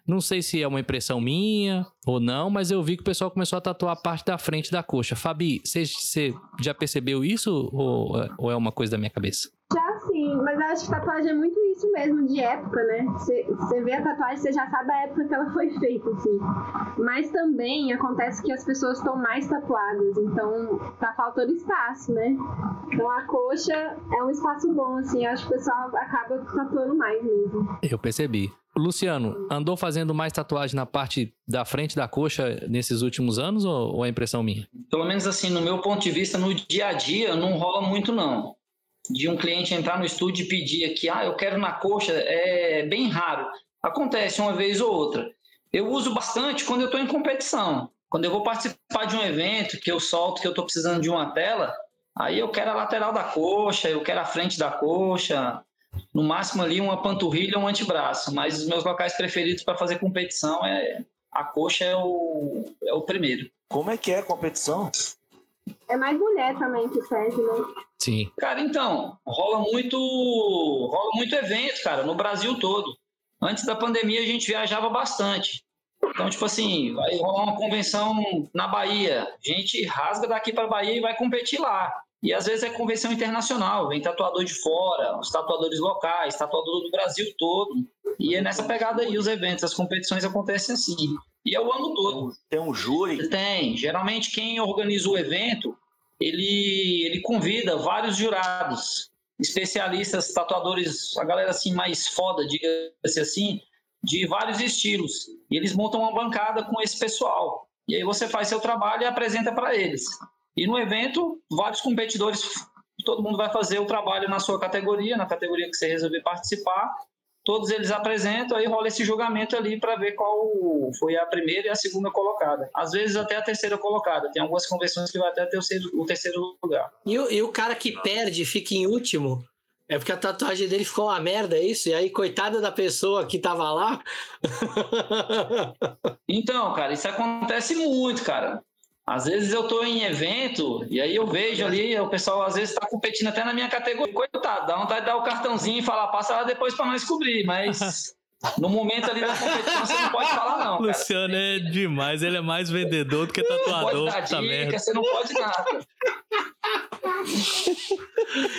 Não sei se é uma impressão minha ou não, mas eu vi que o pessoal começou a tatuar a parte da frente da coxa. Fabi, você- já percebeu isso ou, ou é uma coisa da minha cabeça? Já sim, mas eu acho que tatuagem é muito isso mesmo, de época, né? Você você vê a tatuagem, você já sabe a época que ela foi feita, assim. Mas também acontece que as pessoas estão mais tatuadas, então tá faltando espaço, né? Então a coxa é um espaço bom, assim, eu acho que o pessoal acaba tatuando mais mesmo. Eu percebi. Luciano, andou fazendo mais tatuagem na parte da frente da coxa nesses últimos anos ou, ou é impressão minha? Pelo menos assim, no meu ponto de vista, no dia a dia, não rola muito não. De um cliente entrar no estúdio e pedir aqui, ah, eu quero na coxa, é bem raro. Acontece uma vez ou outra. Eu uso bastante quando eu estou em competição. Quando eu vou participar de um evento que eu solto, que eu estou precisando de uma tela, aí eu quero a lateral da coxa, eu quero a frente da coxa, no máximo ali uma panturrilha ou um antebraço. Mas os meus locais preferidos para fazer competição é a coxa é o, é o primeiro. Como é que é a competição? É mais mulher também que pede, né? Sim. Cara, então, rola muito, rola muito evento, cara, no Brasil todo. Antes da pandemia a gente viajava bastante. Então, tipo assim, vai rolar uma convenção na Bahia. A gente rasga daqui para Bahia e vai competir lá. E às vezes é convenção internacional, vem tatuador de fora, os tatuadores locais, tatuador do Brasil todo. E é nessa pegada aí os eventos, as competições acontecem assim. E é o ano todo. Tem um júri? Tem. Geralmente quem organiza o evento, ele, ele convida vários jurados, especialistas, tatuadores, a galera assim mais foda, diga-se assim, de vários estilos. E eles montam uma bancada com esse pessoal. E aí você faz seu trabalho e apresenta para eles. E no evento, vários competidores, todo mundo vai fazer o trabalho na sua categoria, na categoria que você resolver participar. Todos eles apresentam, aí rola esse julgamento ali para ver qual foi a primeira e a segunda colocada. Às vezes até a terceira colocada. Tem algumas convenções que vai até ter o terceiro lugar. E o, e o cara que perde, fica em último, é porque a tatuagem dele ficou uma merda, é isso? E aí, coitada da pessoa que tava lá. então, cara, isso acontece muito, cara. Às vezes eu tô em evento e aí eu vejo ali, o pessoal às vezes tá competindo até na minha categoria. Coitado, dá vontade de dar o cartãozinho e falar, passa lá depois para nós cobrir, mas no momento ali da competição você não pode falar não. Luciano cara. é demais, ele é mais vendedor do que tatuador. Não pode dar dica, merda. você não pode nada.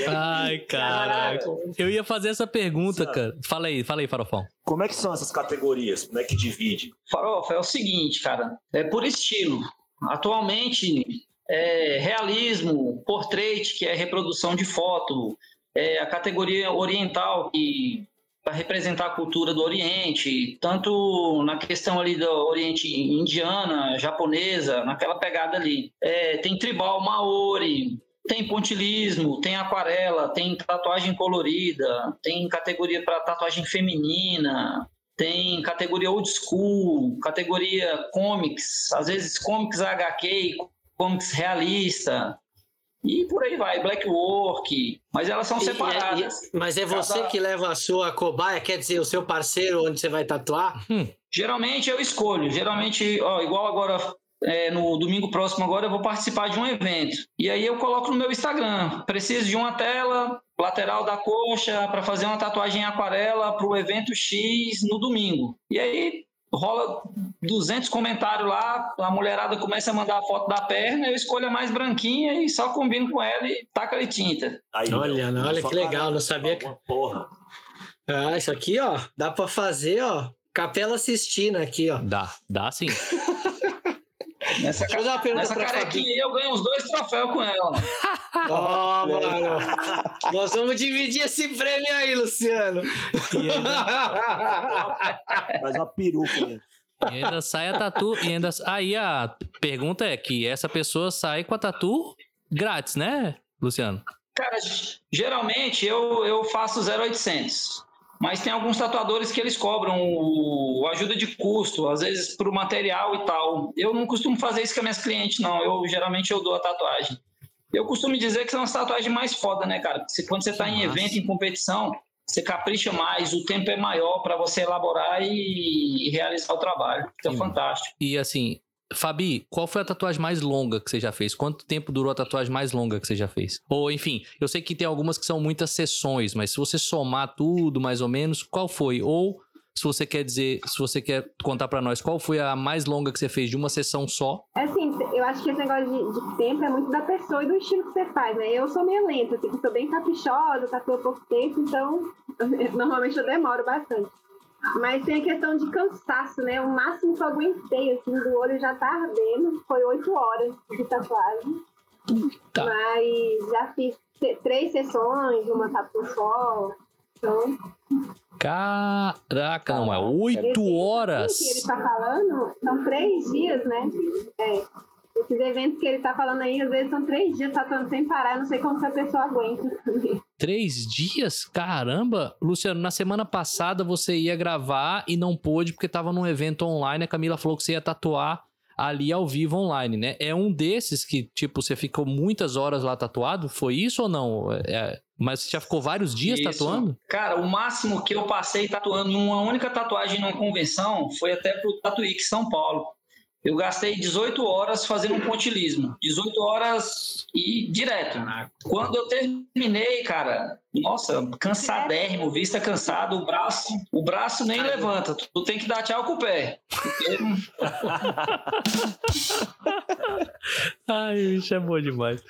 Ai, caraca. Eu ia fazer essa pergunta, cara. Fala aí, fala aí, Farofão. Como é que são essas categorias? Como é que divide? Farofa, é o seguinte, cara. É por estilo. Atualmente, é realismo, portrait, que é reprodução de foto, é a categoria oriental, que para representar a cultura do Oriente, tanto na questão ali do Oriente indiana, japonesa, naquela pegada ali. É, tem tribal maori, tem pontilismo, tem aquarela, tem tatuagem colorida, tem categoria para tatuagem feminina, tem categoria old school, categoria comics, às vezes comics HQ, comics realista, e por aí vai, black work, mas elas são separadas. E, e, mas é você Cada... que leva a sua cobaia, quer dizer, o seu parceiro onde você vai tatuar? Hum. Geralmente eu escolho, geralmente, ó, igual agora é, no domingo próximo agora eu vou participar de um evento. E aí eu coloco no meu Instagram, preciso de uma tela lateral da coxa para fazer uma tatuagem em aquarela para o evento X no domingo. E aí rola 200 comentários lá, a mulherada começa a mandar a foto da perna, eu escolho a mais branquinha e só combino com ela e taca ali tinta. Aí, olha, não, olha que legal, não sabia que... Porra. Ah, isso aqui, ó, dá para fazer, ó, Capela Sistina aqui, ó. Dá, dá sim. Nessa, ca... Nessa carequinha aí eu ganho uns dois troféus com ela. Ó, oh, mano. Nós vamos dividir esse prêmio aí, Luciano. Faz uma peruca, né? E ainda sai a tatu. E ainda... Aí a pergunta é que essa pessoa sai com a tatu grátis, né, Luciano? Cara, geralmente eu, eu faço 0,800 mas tem alguns tatuadores que eles cobram o, ajuda de custo, às vezes para o material e tal. Eu não costumo fazer isso com as minhas clientes, não. Eu geralmente eu dou a tatuagem. Eu costumo dizer que são as tatuagens mais foda, né, cara? Porque quando você está em evento, em competição, você capricha mais, o tempo é maior para você elaborar e, e, realizar o trabalho. Então, é fantástico. E assim, Fabi, qual foi a tatuagem mais longa que você já fez? Quanto tempo durou a tatuagem mais longa que você já fez? Ou, enfim, eu sei que tem algumas que são muitas sessões, mas se você somar tudo, mais ou menos, qual foi? Ou, se você quer dizer, se você quer contar para nós, qual foi a mais longa que você fez de uma sessão só? É assim, eu acho que esse negócio de, de tempo é muito da pessoa e do estilo que você faz, né? Eu sou meio lenta, assim, sou bem caprichosa, tatuo pouco tempo, então normalmente eu demoro bastante. Mas tem a questão de cansaço, né? O máximo que eu aguentei, assim, do olho já tá ardendo, foi oito horas de tatuagem. Tá. Mas já fiz três sessões, uma tatu só. Então, Caraca, não, é oito horas. que ele tá falando são três dias, né? É. Esses eventos que ele tá falando aí, às vezes são três dias tatuando sem parar. Eu Não sei como que a pessoa aguenta. Três dias? Caramba! Luciano, na semana passada você ia gravar e não pôde porque tava num evento online. A Camila falou que você ia tatuar ali ao vivo online, né? É um desses que, tipo, você ficou muitas horas lá tatuado? Foi isso ou não? É, mas você já ficou vários dias Isso. tatuando? Cara, o máximo que eu passei tatuando em uma única tatuagem numa convenção foi até pro Tatuíque São Paulo. Eu gastei 18 horas fazendo um pontilismo. 18 horas e direto. Quando eu terminei, cara, nossa, cansadérrimo, vista cansado, o braço, o braço nem levanta. Tu tem que dar tchau com o pé. Ai, isso é bom demais.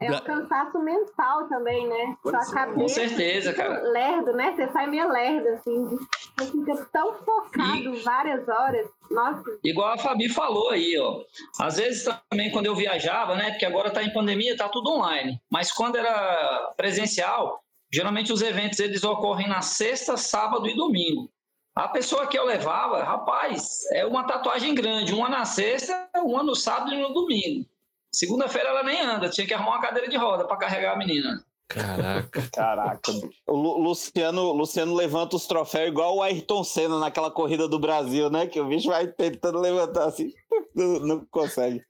É um cansaço mental também, né? Sua cabeça. Com certeza, cara. Lerdo, né? Você sai meio lerdo, assim. Você fica tão focado várias horas. Nossa, Igual a Fabi falou aí, ó. Às vezes também quando eu viajava, né? Porque agora tá em pandemia, tá tudo online. Mas quando era presencial, geralmente os eventos eles ocorrem na sexta, sábado e domingo. A pessoa que eu levava, rapaz, é uma tatuagem grande, uma na sexta, uma no sábado e no domingo. Segunda-feira ela nem anda, tinha que arrumar uma cadeira de roda para carregar a menina. Caraca. Caraca. O Lu- Luciano, Luciano levanta os troféus igual o Ayrton Senna naquela corrida do Brasil, né? Que o bicho vai tentando levantar assim, não, não consegue.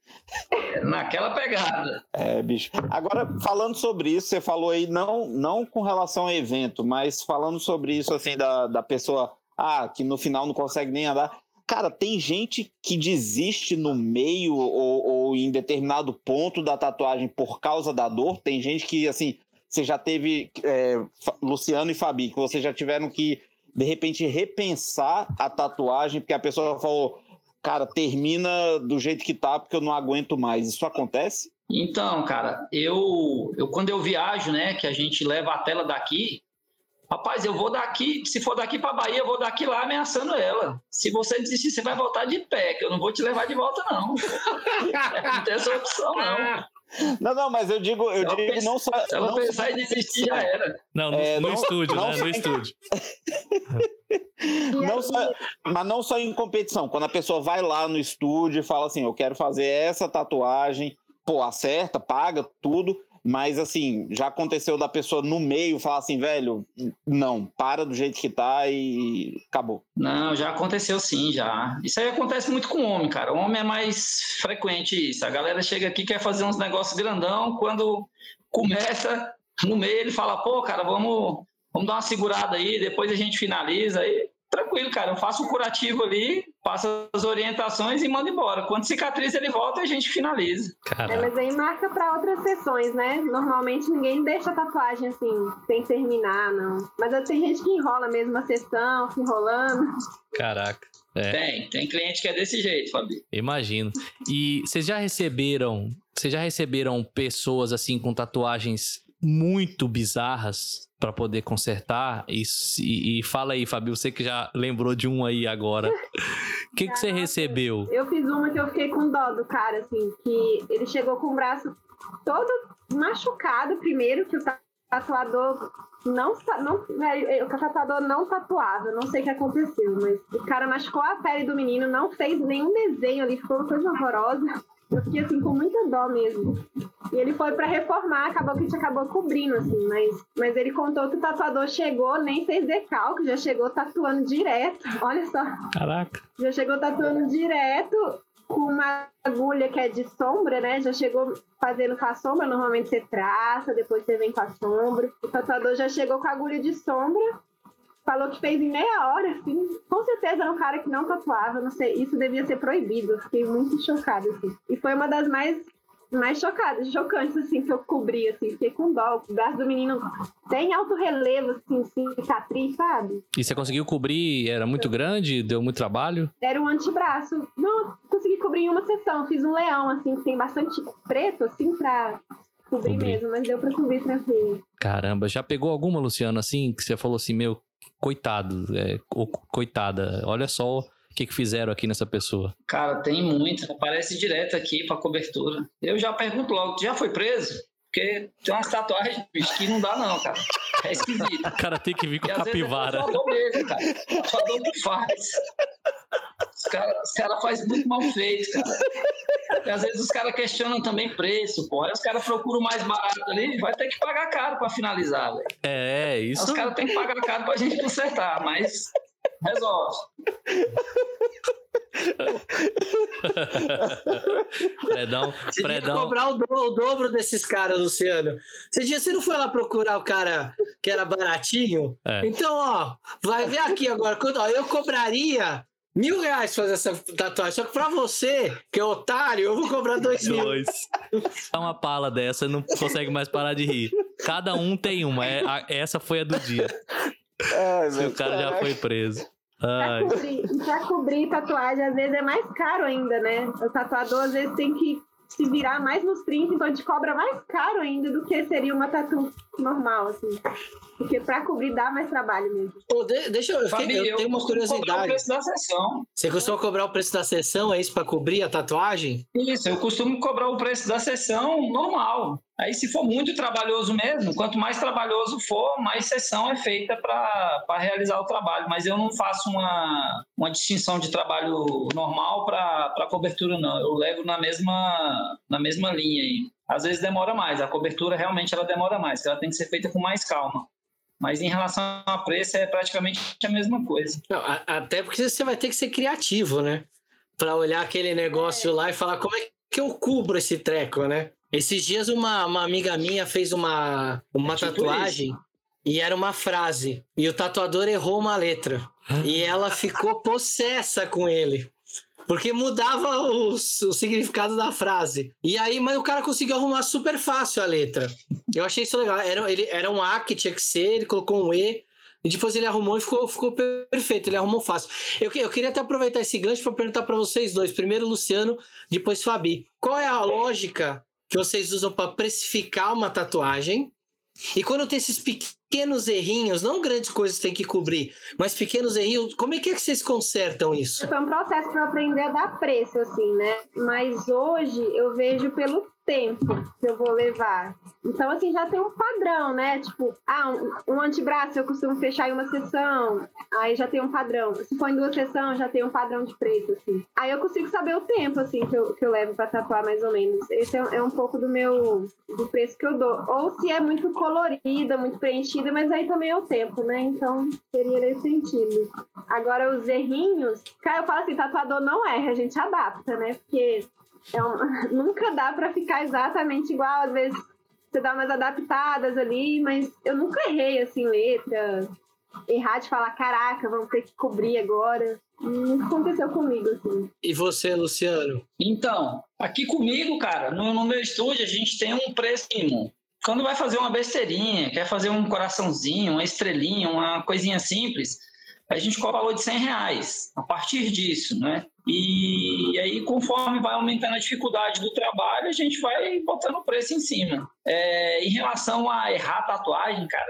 Naquela pegada. É, bicho. Agora, falando sobre isso, você falou aí, não, não com relação ao evento, mas falando sobre isso, assim, da, da pessoa, ah, que no final não consegue nem andar. Cara, tem gente que desiste no meio ou, ou em determinado ponto da tatuagem por causa da dor. Tem gente que, assim, você já teve, é, Luciano e Fabi, que vocês já tiveram que, de repente, repensar a tatuagem, porque a pessoa falou, cara, termina do jeito que tá, porque eu não aguento mais. Isso acontece? Então, cara, eu, eu quando eu viajo, né, que a gente leva a tela daqui, rapaz, eu vou daqui, se for daqui para Bahia, eu vou daqui lá ameaçando ela. Se você desistir, você vai voltar de pé, que eu não vou te levar de volta não. não tem essa opção não. Não, não, mas eu digo, eu Ela digo pensa- não só. Se ela não pensar só- em desistir, já era. Não, no, É, no não- estúdio, não né? No estúdio. não só- mas não só em competição. Quando a pessoa vai lá no estúdio e fala assim, eu quero fazer essa tatuagem, pô, acerta, paga tudo. Mas assim, já aconteceu da pessoa no meio falar assim, velho, não, para do jeito que tá e acabou. Não, já aconteceu sim, já. Isso aí acontece muito com homem, cara. O homem é mais frequente isso. A galera chega aqui quer fazer uns negócios grandão, quando começa no meio ele fala, pô, cara, vamos, vamos dar uma segurada aí, depois a gente finaliza aí. Tranquilo, cara. Eu faço o curativo ali, passo as orientações e mando embora. Quando cicatriza, ele volta e a gente finaliza. É, mas aí marca pra outras sessões, né? Normalmente ninguém deixa a tatuagem assim, sem terminar, não. Mas tem gente que enrola mesmo a sessão, se enrolando. Caraca. É. Tem, tem cliente que é desse jeito, Fabi. Imagino. E vocês já receberam, vocês já receberam pessoas assim com tatuagens muito bizarras pra poder consertar? E, e, e fala aí, Fabio, você que já lembrou de um aí agora. O que, que você recebeu? Eu fiz uma que eu fiquei com dó do cara, assim, que ele chegou com o braço todo machucado primeiro, que o tatuador não, não velho, o tatuador não tatuava, não sei o que aconteceu, mas o cara machucou a pele do menino, não fez nenhum desenho ali, ficou uma coisa horrorosa. Eu fiquei assim com muita dó mesmo. E ele foi pra reformar, acabou que a gente acabou cobrindo, assim, mas, mas ele contou que o tatuador chegou, nem fez decalque, já chegou tatuando direto. Olha só. Caraca. Já chegou tatuando direto com uma agulha que é de sombra, né? Já chegou fazendo com a sombra. Normalmente você traça, depois você vem com a sombra. O tatuador já chegou com a agulha de sombra. Falou que fez em meia hora, assim. Com certeza era um cara que não tatuava, não sei. Isso devia ser proibido. Eu Fiquei muito chocada, assim. E foi uma das mais, mais chocadas, chocantes, assim, que eu cobri, assim. Fiquei com dó. O braço do menino tem alto relevo, assim, cicatriz, sabe? E você conseguiu cobrir? Era muito grande? Deu muito trabalho? Era um antebraço. Não, consegui cobrir em uma sessão. Fiz um leão, assim, que tem bastante preto, assim, pra cobrir Cobrir. mesmo. Mas deu pra cobrir tranquilo. Caramba, já pegou alguma, Luciano, assim, que você falou assim, meu, coitado, é, ou coitada, olha só o que, que fizeram aqui nessa pessoa. Cara, tem muito. Aparece direto aqui pra cobertura. Eu já pergunto logo, já foi preso? Porque tem umas tatuagens, bicho, que não dá não, cara. É esquisito. O cara tem que vir com E vezes capivara. O tatuador mesmo, cara. O tatuador que faz. Os caras cara fazem muito mal feito, cara. E às vezes os caras questionam também preço, pô. Aí os caras procuram o mais barato ali, vai ter que pagar caro pra finalizar, velho. É, Aí isso. Os caras têm que pagar caro pra gente consertar, mas resolve. Fredão, Você Fredão. cobrar o, do- o dobro desses caras, Luciano. Esse dia você não foi lá procurar o cara que era baratinho? É. Então, ó, vai ver aqui agora. Quando, ó, eu cobraria mil reais fazer essa tatuagem. Só que pra você, que é otário, eu vou cobrar dois mil. Dois. Dá uma pala dessa, não consegue mais parar de rir. Cada um tem uma. é- a- essa foi a do dia. Ai, Se o cara já foi preso. Pra Ai. cobrir, e pra cobrir tatuagem, às vezes é mais caro ainda, né? O tatuador, às vezes, tem que se virar mais nos prints, então te cobra mais caro ainda do que seria uma tatu normal, assim. Porque pra cobrir dá mais trabalho mesmo. Pô, de- deixa eu. Eu, Fabi, eu tenho uma cobrar o curiosidade. preço da sessão. Você costuma cobrar o preço da sessão, é isso pra cobrir a tatuagem? Isso, eu costumo cobrar o preço da sessão normal. Aí, se for muito trabalhoso mesmo, quanto mais trabalhoso for, mais sessão é feita para realizar o trabalho. Mas eu não faço uma, uma distinção de trabalho normal para cobertura, não. Eu levo na mesma, na mesma linha aí. Às vezes demora mais, a cobertura realmente ela demora mais, porque ela tem que ser feita com mais calma. Mas em relação a preço, é praticamente a mesma coisa. Não, a- até porque você vai ter que ser criativo, né? Pra olhar aquele negócio lá e falar como é que eu cubro esse treco, né? Esses dias uma, uma amiga minha fez uma, uma É tipo tatuagem e era uma frase. E o tatuador errou uma letra. E ela ficou possessa com ele. Porque mudava os- o significado da frase. E aí, mas o cara conseguiu arrumar super fácil a letra. Eu achei isso legal. Era, ele, era um A que tinha que ser, ele colocou um E. E depois ele arrumou e ficou, ficou perfeito, ele arrumou fácil. Eu, eu queria até aproveitar esse gancho para perguntar para vocês dois. Primeiro, Luciano, depois, Fabi. Qual é a lógica que vocês usam para precificar uma tatuagem? E quando tem esses pequenos errinhos, não grandes coisas que tem que cobrir, mas pequenos errinhos, como é que, é que vocês consertam isso? Foi um processo para aprender a dar preço, assim, né? Mas hoje eu vejo pelo tempo que eu vou levar. Então, assim, já tem um padrão, né? Tipo, ah, um, um antebraço eu costumo fechar em uma sessão, aí já tem um padrão. Se for em duas sessões, já tem um padrão de preço, assim. Aí eu consigo saber o tempo, assim, que eu, que eu levo para tatuar, mais ou menos. Esse é, é um pouco do meu, do preço que eu dou. Ou se é muito colorida, muito preenchida, mas aí também é o tempo, né? Então, seria nesse sentido. Agora, os errinhos, cara, eu falo assim, tatuador não erra, a gente adapta, né? Porque é nunca dá pra ficar exatamente igual, às vezes você dá umas adaptadas ali, mas eu nunca errei, assim, letra, errar de falar, caraca, vamos ter que cobrir agora. Nunca aconteceu comigo, assim. E você, Luciano? Então, aqui comigo, cara, no, no meu estúdio, a gente tem um preço mínimo. Quando vai fazer uma besteirinha, quer fazer um coraçãozinho, uma estrelinha, uma coisinha simples, a gente cobra valor de 100 reais a partir disso, né? E aí, conforme vai aumentando a dificuldade do trabalho, a gente vai botando o preço em cima. É, em relação a errar tatuagem, cara,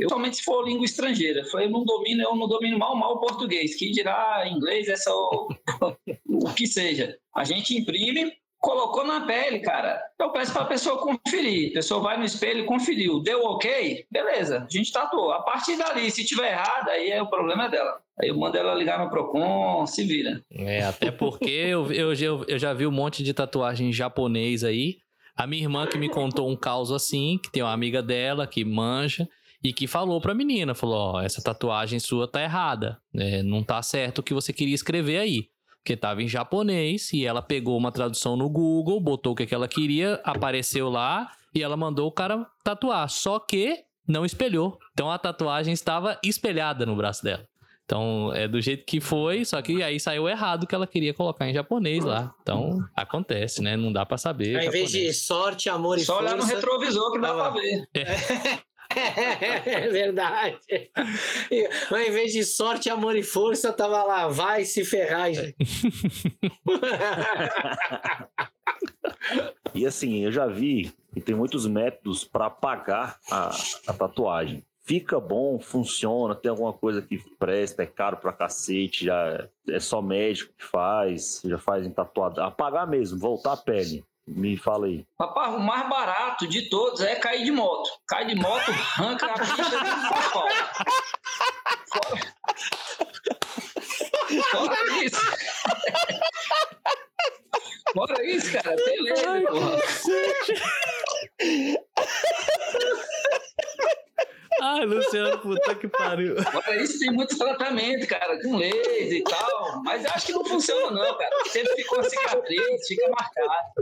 eu somente se for língua estrangeira. Eu não domino, eu não domino mal mal o português. Que dirá inglês, é só o que seja. A gente imprime, colocou na pele, cara. Eu peço para a pessoa conferir. A pessoa vai no espelho, conferiu, deu ok, beleza. A gente tatuou. A partir dali, se tiver errado, aí é o problema dela. Aí eu mando ela ligar no Procon, se vira. É, até porque eu, eu, eu, eu já vi um monte de tatuagem japonês aí. A minha irmã que me contou um caos assim, que tem uma amiga dela que manja e que falou pra menina, falou, ó, essa tatuagem sua tá errada, né? não tá certo o que você queria escrever aí. Porque tava em japonês e ela pegou uma tradução no Google, botou o que que ela queria, apareceu lá e ela mandou o cara tatuar. Só que não espelhou. Então a tatuagem estava espelhada no braço dela. Então, é do jeito que foi, só que aí saiu errado o que ela queria colocar em japonês lá. Então, acontece, né? Não dá pra saber. Ao invés de sorte, amor e Só olhar no força... retrovisor que dá Tá pra ver. É verdade. E, Ao invés de sorte, amor e força, tava lá, vai se ferrar, gente. E assim, eu já vi que tem muitos métodos para apagar a, a tatuagem. Fica bom, funciona, tem alguma coisa que presta, é caro pra cacete, já é só médico que faz, já faz em tatuado. Apagar mesmo, voltar a pele. Me fala aí. Rapaz, o mais barato de todos é cair de moto. Cai de moto, arranca a pista do asfalto. Fora... Fora isso. Fora isso, cara. Beleza, porra. Ai, Luciano, puta que pariu. Fora isso, tem muito tratamento, cara, com laser e tal. Mas eu acho que não funciona, não, cara. Sempre ficou cicatriz, fica marcado.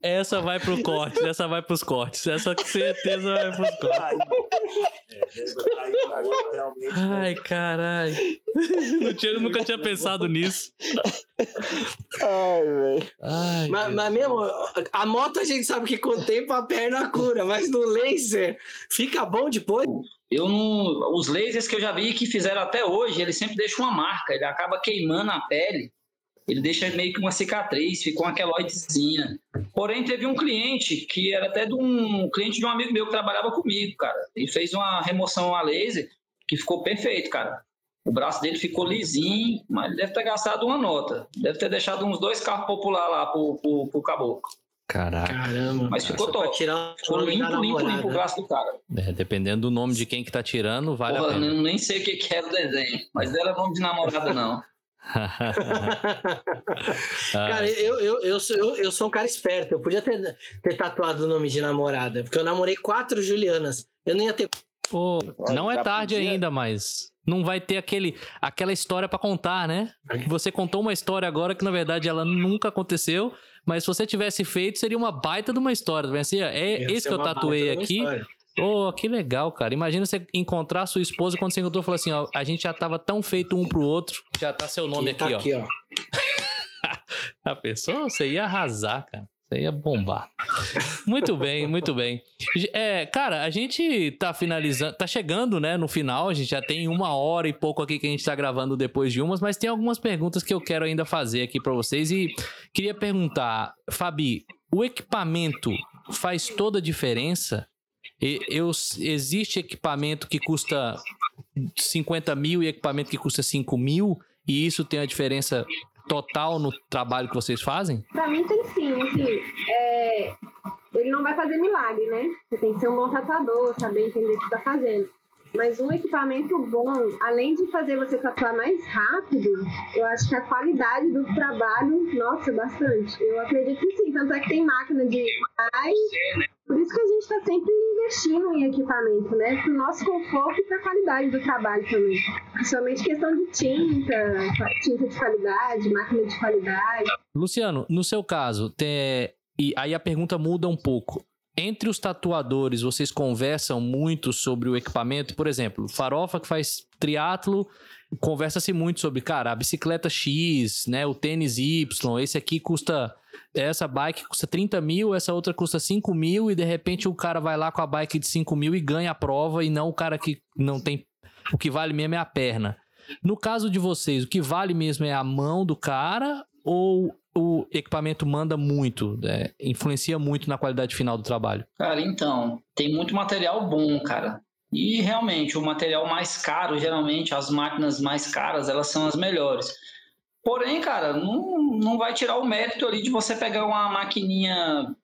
Essa vai pro corte, essa vai pros cortes. Essa com certeza vai pros cortes. Ai, caralho. Tinha, nunca tinha pensado nisso. Ai, velho. Ai, Mas, mas mesmo, a moto a gente sabe que com o tempo a perna cura, mas no laser fica bom depois. Eu não. Os lasers que eu já vi que fizeram até hoje, ele sempre deixa uma marca, ele acaba queimando a pele, ele deixa meio que uma cicatriz, fica uma queloidezinha. Porém, teve um cliente que era até de um cliente de um amigo meu que trabalhava comigo, cara. Ele fez uma remoção a laser que ficou perfeito, cara. O braço dele ficou lisinho, mas ele deve ter gastado uma nota. Deve ter deixado uns dois carros populares lá pro, pro, pro caboclo. Caraca. Caramba. Mas ficou top. tirar Ficou limpo, limpo, limpo o braço do cara. É, dependendo do nome de quem que tá tirando, vale Porra, a pena. eu nem sei o que que era o desenho, mas não era nome de namorada, não. Cara, eu, eu, eu, sou, eu, eu sou um cara esperto. Eu podia ter, ter tatuado o nome de namorada, porque eu namorei quatro Julianas. Eu nem ia ter. pô, não é tarde podia- ainda, mas não vai ter aquele, aquela história pra contar, né? Você contou uma história agora que na verdade ela nunca aconteceu, mas se você tivesse feito seria uma baita de uma história. Vai Assim, é ia esse que eu tatuei aqui. história. Pô, que legal, cara. Imagina você encontrar sua esposa quando você encontrou e falou assim, ó, a gente já tava tão feito um pro outro, já tá seu nome aqui, tá ó. A pessoa, você ia arrasar, cara. Você ia bombar. Muito bem, muito bem. É, cara, a gente tá finalizando, tá chegando, né, no final. A gente já tem uma hora e pouco aqui que a gente tá gravando depois de umas, mas tem algumas perguntas que eu quero ainda fazer aqui pra vocês. E queria perguntar, Fabi, o equipamento faz toda a diferença? Eu, existe equipamento que custa 50 mil e equipamento que custa 5 mil? E isso tem a diferença total no trabalho que vocês fazem? Pra mim tem sim, assim, é, ele não vai fazer milagre, né? Você tem que ser um bom tatuador, saber entender o que tá fazendo. Mas um equipamento bom, além de fazer você tatuar mais rápido, eu acho que a qualidade do trabalho, nossa, bastante. Eu acredito que sim, tanto é que tem máquina de mais. Por isso que a gente está sempre investindo em equipamento, né? Pro nosso conforto e pra qualidade do trabalho também. Principalmente questão de tinta, tinta de qualidade, máquina de qualidade. Luciano, no seu caso, tem- e aí a pergunta muda um pouco. Entre os tatuadores, vocês conversam muito sobre o equipamento? Por exemplo, o Farofa que faz triatlo, conversa-se muito sobre, cara, a bicicleta X, né, o tênis Y, esse aqui custa, essa bike custa 30 mil, essa outra custa 5 mil, e de repente o cara vai lá com a bike de 5 mil e ganha a prova, e não o cara que não tem, o que vale mesmo é a perna. No caso de vocês, o que vale mesmo é a mão do cara ou o equipamento manda muito, é, influencia muito na qualidade final do trabalho? Cara, então, tem muito material bom, cara. E realmente, o material mais caro, geralmente, as máquinas mais caras, elas são as melhores. Porém, cara, não, não vai tirar o mérito ali de você pegar uma maquininha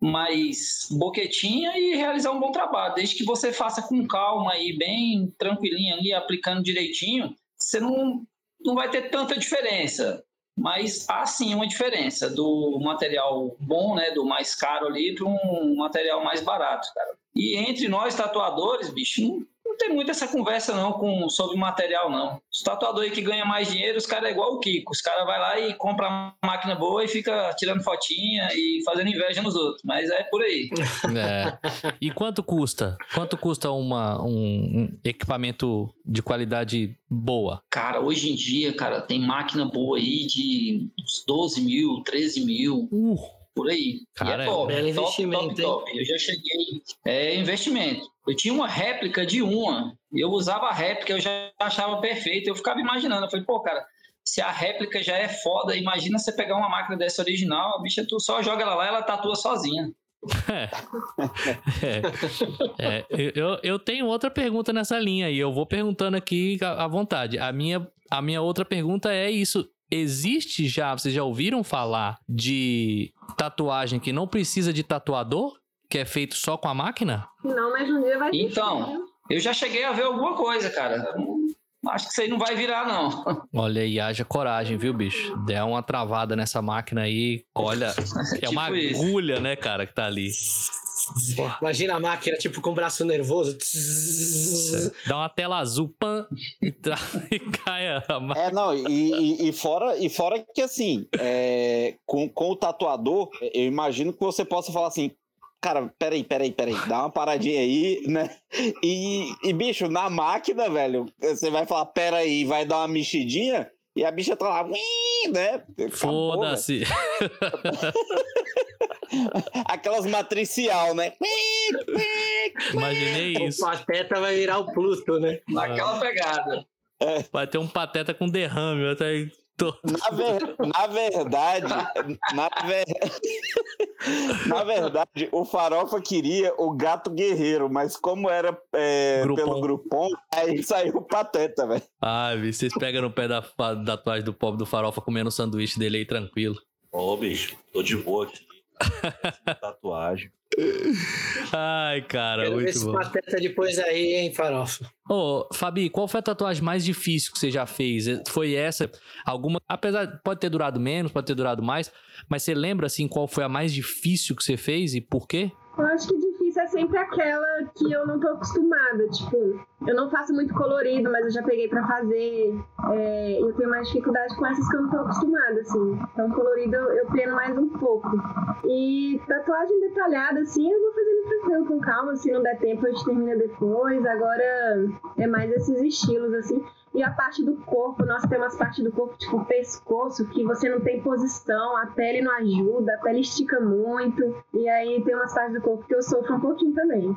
mais boquetinha e realizar um bom trabalho. Desde que você faça com calma e bem tranquilinho ali, aplicando direitinho, você não, não vai ter tanta diferença. Mas há sim uma diferença do material bom, né, do mais caro ali, para um material mais barato, cara. E entre nós tatuadores, bicho, não, não tem muito essa conversa não com, sobre material, não. Os tatuadores que ganham mais dinheiro, os caras é igual o Kiko. Os caras vai lá e compra uma máquina boa e fica tirando fotinha e fazendo inveja nos outros. Mas é por aí. É. E quanto custa? Quanto custa uma, um, um equipamento de qualidade boa? Cara, hoje em dia, cara, tem máquina boa aí de uns 12 mil, 13 mil, Uh, por aí. Cara, e é top, belo top, investimento, top, hein? top. Eu já cheguei. É investimento. Eu tinha uma réplica de uma. Eu usava a réplica, eu já achava perfeita. Eu ficava imaginando. Eu falei, pô, cara, se a réplica já é foda, imagina você pegar uma máquina dessa original, a bicha, tu só joga ela lá ela tatua sozinha. é, eu, eu tenho outra pergunta nessa linha e eu vou perguntando aqui à à vontade. A minha, a minha outra pergunta é isso. existe já, vocês já ouviram falar de tatuagem que não precisa de tatuador? Que é feito só com a máquina? Não, mas um dia vai. Então, eu já cheguei a ver alguma coisa, cara. Acho que isso aí não vai virar, não. Olha aí, haja coragem, viu, bicho? Der uma travada nessa máquina aí, olha, é uma Tipo isso. agulha, né, cara, que tá ali. Imagina a máquina, tipo, com o braço nervoso. Dá uma tela azul, pan, e, tra- e cai a máquina. É, não, e, e- e fora, e fora que assim, é, com, com o tatuador, eu imagino que você possa falar assim, cara, peraí, peraí, peraí, dá uma paradinha aí, né? E, e bicho, na máquina, velho, você vai falar, peraí, vai dar uma mexidinha, e a bicha tá lá, né? Velho. Foda-se. Aquelas matricial, né? Imaginei O isso. pateta vai virar o Pluto, né? Naquela pegada. Vai ter um pateta com derrame. Até. Tô- Na, ver- na verdade, na, ver- na verdade, o Farofa queria o gato guerreiro, mas como era é, Grupom. pelo Grupom, aí saiu o Pateta, velho. Ai, bicho, vocês pegam no pé da, da tatuagem do pobre do farofa comendo o sanduíche dele aí tranquilo. Ô, bicho, tô de boa aqui. Tatuagem. Ai, cara, Quero ver muito esse bom. pateta depois aí, hein, farofa. Ô, Fabi, qual foi a tatuagem mais difícil que você já fez? Foi essa? Alguma. Apesar, pode ter durado menos, pode ter durado mais, mas você lembra, assim, qual foi a mais difícil que você fez e por quê? Eu acho que difícil sempre aquela que eu não tô acostumada. Tipo, eu não faço muito colorido, mas eu já peguei pra fazer. É, eu tenho mais dificuldade com essas que eu não tô acostumada, assim. Então, colorido eu, eu peno mais um pouco. E tatuagem detalhada, assim, eu vou fazendo tranquilo, com calma. Se não der tempo, a gente termina depois. Agora é mais esses estilos, assim. E a parte do corpo, nossa, tem umas partes do corpo, tipo o pescoço, que você não tem posição, a pele não ajuda, a pele estica muito. E aí tem umas partes do corpo que eu sofro um pouquinho também.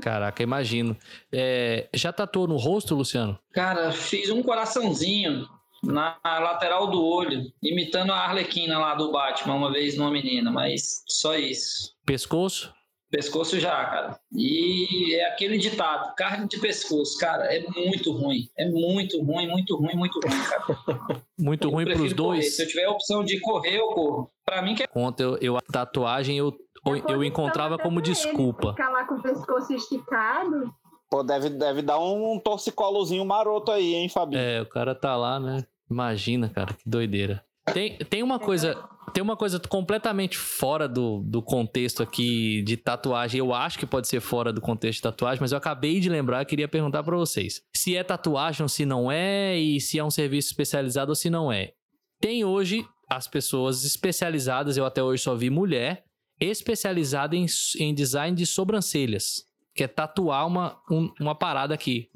Caraca, imagino. É, já tatuou no rosto, Luciano? Cara, fiz um coraçãozinho na lateral do olho, imitando a Arlequina lá do Batman, uma vez numa menina, mas só isso. Pescoço? Pescoço já, cara. E é aquele ditado, carne de pescoço, cara, é muito ruim. É muito ruim, muito ruim, muito ruim, cara. Muito Eu ruim pros prefiro correr. dois. Se eu tiver a opção de correr, eu corro. Pra mim que é Conta, eu, eu- a tatuagem eu, eu, posição encontrava como desculpa. Ficar lá com o pescoço esticado. Pô, deve, deve dar um torcicolozinho maroto aí, hein, Fabinho? É, o cara tá lá, né? Imagina, cara, que doideira. Tem, tem uma coisa. Tem uma coisa completamente fora do, do contexto aqui de tatuagem. Eu acho que pode ser fora do contexto de tatuagem, mas eu acabei de lembrar queria perguntar pra vocês. Se é tatuagem ou se não é, e se é um serviço especializado ou se não é. Tem hoje as pessoas especializadas, eu até hoje só vi mulher, especializada em, em design de sobrancelhas. Que é tatuar uma, um- uma parada aqui.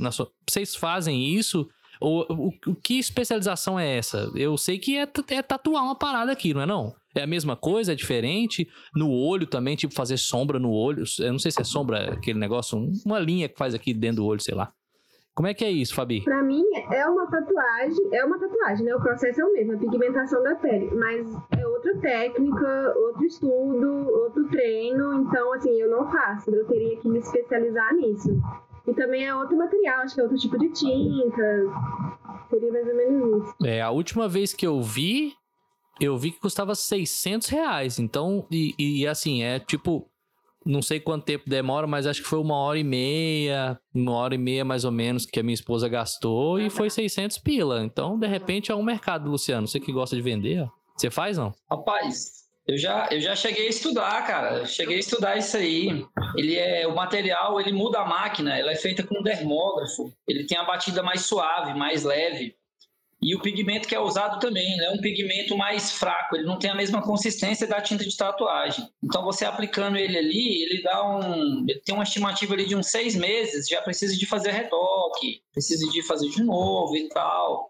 Vocês fazem isso? Ou, o, o- que especialização é essa? Eu sei que é, é tatuar uma parada aqui, não é não? É a mesma coisa, é diferente? No olho também, tipo fazer sombra no olho. Eu não sei se é sombra aquele negócio, um- uma linha que faz aqui dentro do olho, sei lá. Como é que é isso, Fabi? Pra mim, é uma tatuagem, é uma tatuagem, né? O processo é o mesmo, a pigmentação da pele. Mas é outra técnica, outro estudo, outro treino. Então, assim, eu não faço. Eu teria que me especializar nisso. E também é outro material, acho que é outro tipo de tinta. Seria mais ou menos isso. É, a última vez que eu vi, eu vi que custava 600 reais. Então, e, e assim, é tipo, não sei quanto tempo demora, mas acho que foi uma hora e meia, uma hora e meia mais ou menos que a minha esposa gastou e foi 600 pila. Então, de repente, é um mercado, Luciano. Você que gosta de vender, ó. Você faz, não? Rapaz, eu já, eu já cheguei a estudar, cara. Cheguei a estudar isso aí. Ele é o material, ele muda a máquina, ela é feita com dermógrafo. Ele tem a batida mais suave, mais leve. E o pigmento que é usado também, né? é um pigmento mais fraco, ele não tem a mesma consistência da tinta de tatuagem. Então você aplicando ele ali, ele dá um, ele tem uma estimativa ali de uns seis meses, já precisa de fazer retoque, precisa de fazer de novo e tal.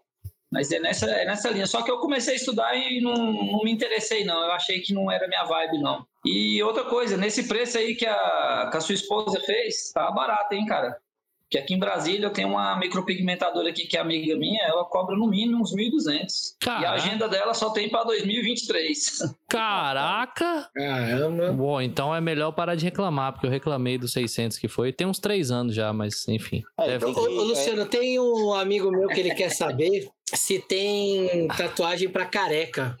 Mas é nessa, é nessa linha. Só que eu comecei a estudar e não, não me interessei, não. Eu achei que não era minha vibe, não. E outra coisa, nesse preço aí que a, que a sua esposa fez, tá barato, hein, cara? Que aqui em Brasília eu tenho uma micropigmentadora aqui que é amiga minha, ela cobra no mínimo uns 1.200. E a Caraca. agenda dela só tem para 2023. Caraca! Caramba. Bom, então é melhor parar de reclamar, porque eu reclamei dos 600 que foi. Tem uns três anos já, mas enfim. É, Deve- tem Ô, ô, Luciano, tem um amigo meu que ele quer saber se tem tatuagem para careca.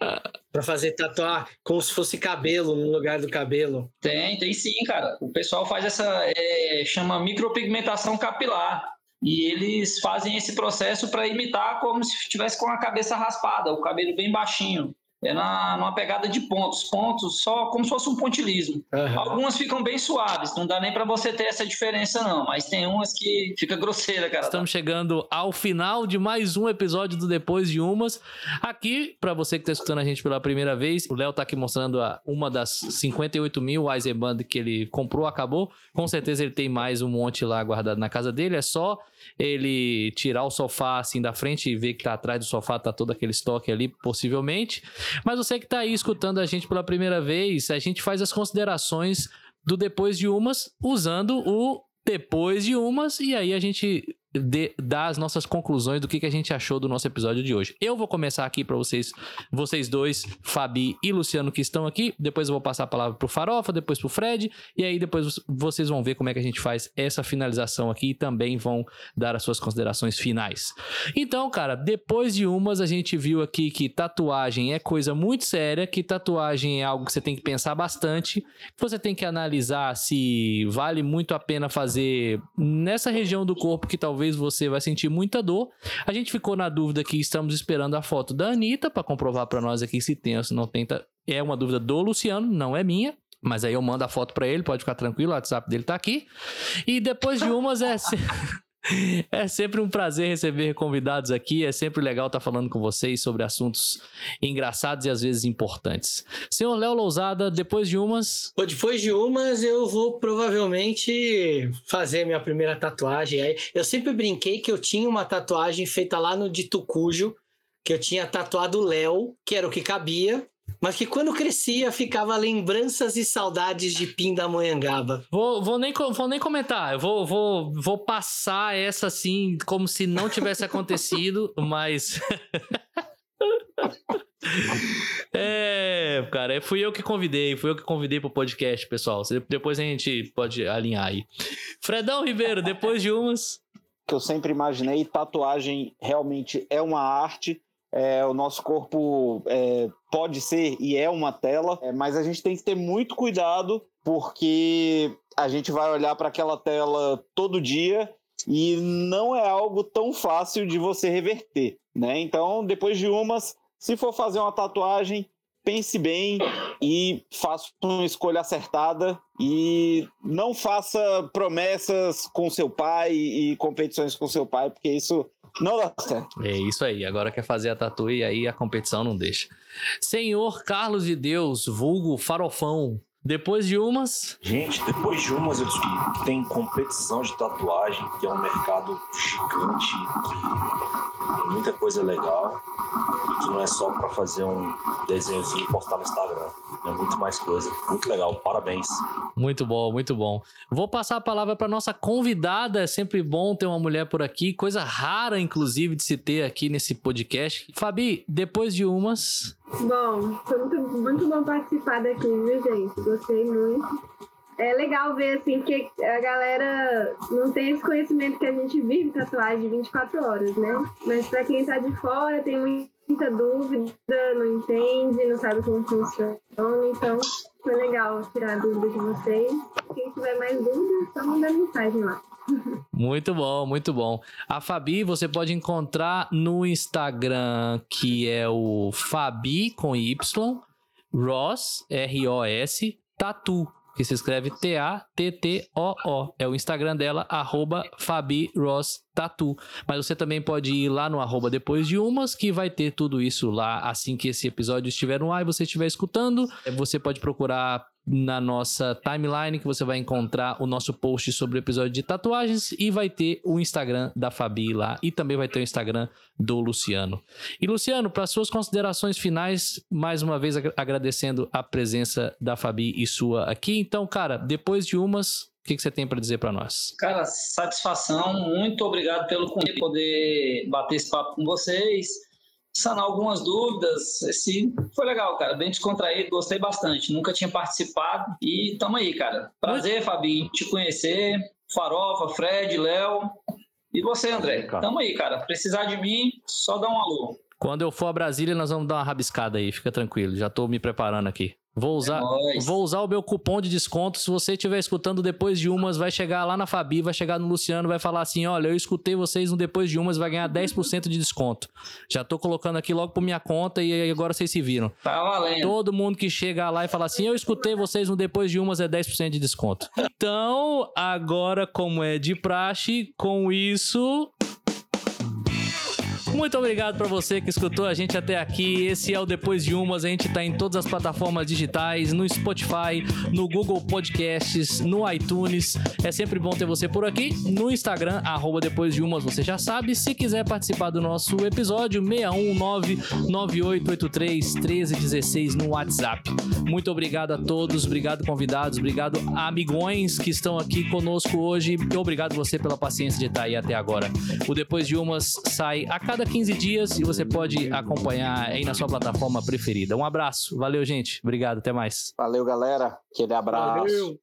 Pra fazer tatuar como se fosse cabelo no lugar do cabelo. Tem, tem sim, cara. O pessoal faz essa. É, chama micropigmentação capilar. E eles fazem esse processo para imitar como se estivesse com a cabeça raspada, o cabelo bem baixinho. É na, numa pegada de pontos, pontos só como se fosse um pontilismo. Uhum. Algumas ficam bem suaves, não dá nem para você ter essa diferença não, mas tem umas que fica grosseira, cara. Estamos chegando ao final de mais um episódio do Depois de Umas. Aqui, para você que está escutando a gente pela primeira vez, o Léo tá aqui mostrando a, uma das 58 mil Eisenband que ele comprou, acabou. Com certeza ele tem mais um monte lá guardado na casa dele, é só ele tirar o sofá assim da frente e ver que tá atrás do sofá tá todo aquele estoque ali, possivelmente. Mas você que tá aí escutando a gente pela primeira vez, a gente faz as considerações do depois de umas usando o depois de umas e aí a gente de, dar as nossas conclusões do que, que a gente achou do nosso episódio de hoje. Eu vou começar aqui para vocês, vocês dois, Fabi e Luciano, que estão aqui. Depois eu vou passar a palavra pro Farofa, depois pro Fred, e aí depois vocês vão ver como é que a gente faz essa finalização aqui e também vão dar as suas considerações finais. Então, cara, depois de umas, a gente viu aqui que tatuagem é coisa muito séria, que tatuagem é algo que você tem que pensar bastante, que você tem que analisar se vale muito a pena fazer nessa região do corpo que talvez talvez você vai sentir muita dor. A gente ficou na dúvida que estamos esperando a foto da Anitta para comprovar para nós aqui se tem ou se não tem. É uma dúvida do Luciano, não é minha. Mas aí eu mando a foto para ele, pode ficar tranquilo, o WhatsApp dele tá aqui. E depois de umas é. É sempre um prazer receber convidados aqui. É sempre legal estar falando com vocês sobre assuntos engraçados e às vezes importantes. Senhor Léo Lousada, depois de umas. Depois de umas, eu vou provavelmente fazer minha primeira tatuagem. Eu sempre brinquei que eu tinha uma tatuagem feita lá no Dito Cujo, que eu tinha tatuado Léo, que era o que cabia mas que quando crescia ficava lembranças e saudades de Pindamonhangaba. Vou, vou, nem, vou nem comentar, eu vou, vou, vou passar essa assim, como se não tivesse acontecido, mas. É, cara, fui eu que convidei, fui eu que convidei pro podcast, pessoal. Depois a gente pode alinhar aí. Fredão Ribeiro, depois de umas. Que eu sempre imaginei, tatuagem realmente é uma arte é, o nosso corpo é, pode ser e é uma tela, é, mas a gente tem que ter muito cuidado porque a gente vai olhar para aquela tela todo dia e não é algo tão fácil de você reverter, né? Então, depois de umas, se for fazer uma tatuagem, pense bem e faça uma escolha acertada e não faça promessas com seu pai e competições com seu pai, porque isso não dá certo. É isso aí. Agora quer fazer a tatu e aí a competição não deixa. Senhor Carlos de Deus, vulgo farofão. Depois de umas. Gente, depois de umas eu descobri que tem competição de tatuagem, que é um mercado gigante, que tem muita coisa legal, e que não é só para fazer um desenhozinho e postar no Instagram. É muito mais coisa. Muito legal. Parabéns. Muito bom, muito bom. Vou passar a palavra para nossa convidada. É sempre bom ter uma mulher por aqui. Coisa rara, inclusive, de se ter aqui nesse podcast. Fabi, depois de umas. Bom, foi muito, muito bom participar daqui, viu, gente? Gostei muito. É legal ver, assim, que a galera não tem esse conhecimento que a gente vive tatuagem 24 horas, né? Mas para quem tá de fora, tem muita dúvida, não entende, não sabe como funciona. Então, foi legal tirar a dúvida de vocês. Quem tiver mais dúvidas, só mandar mensagem lá. Muito bom, muito bom. A Fabi você pode encontrar no Instagram, que é o Fabi com Y, Ross, R-O-S, Tatu, que se escreve T-A-T-T-O-O. É o Instagram dela, arroba Fabi Ross Tatu. Mas você também pode ir lá no arroba depois de umas, que vai ter tudo isso lá assim que esse episódio estiver no ar e você estiver escutando. Você pode procurar na nossa timeline que você vai encontrar o nosso post sobre o episódio de tatuagens e vai ter o Instagram da Fabi lá e também vai ter o Instagram do Luciano. E Luciano, para suas considerações finais, mais uma vez agradecendo a presença da Fabi e sua aqui. Então, cara, depois de umas, o que, que, você tem para dizer para nós? Cara, satisfação. Muito obrigado pelo convite, poder bater esse papo com vocês sanar algumas dúvidas. Esse foi legal, cara. Bem descontraído, gostei bastante. Nunca tinha participado e tamo aí, cara. Prazer, Fabinho, te conhecer. Farofa, Fred, Léo. E você, André? Tamo aí, cara. Precisar de mim, só dá um alô. Quando eu for a Brasília, nós vamos dar uma rabiscada aí, fica tranquilo. Já tô me preparando aqui. Vou usar, É vou usar o meu cupom de desconto. Se você estiver escutando depois de umas, vai chegar lá na Fabi, vai chegar no Luciano, vai falar assim: olha, eu escutei vocês no depois de umas, vai ganhar 10% de desconto. Já tô colocando aqui logo por minha conta e agora vocês se viram. Tá valendo. Todo mundo que chega lá e fala assim: Eu escutei vocês no Depois de Umas é 10% de desconto. Então, agora, como é de praxe, com isso. Muito obrigado para você que escutou a gente até aqui. Esse é o Depois de Umas. A gente tá em todas as plataformas digitais, no Spotify, no Google Podcasts, no iTunes. É sempre bom ter você por aqui. No Instagram, arroba Depois de Umas, você já sabe. Se quiser participar do nosso episódio, 619-9883-1316 no WhatsApp. Muito obrigado a todos, obrigado convidados, obrigado amigões que estão aqui conosco hoje. Obrigado você pela paciência de estar aí até agora. O Depois de Umas sai a cada 15 dias e você pode acompanhar aí na sua plataforma preferida. Um abraço, valeu, gente. Obrigado, até mais. Valeu, galera. Aquele abraço. Valeu.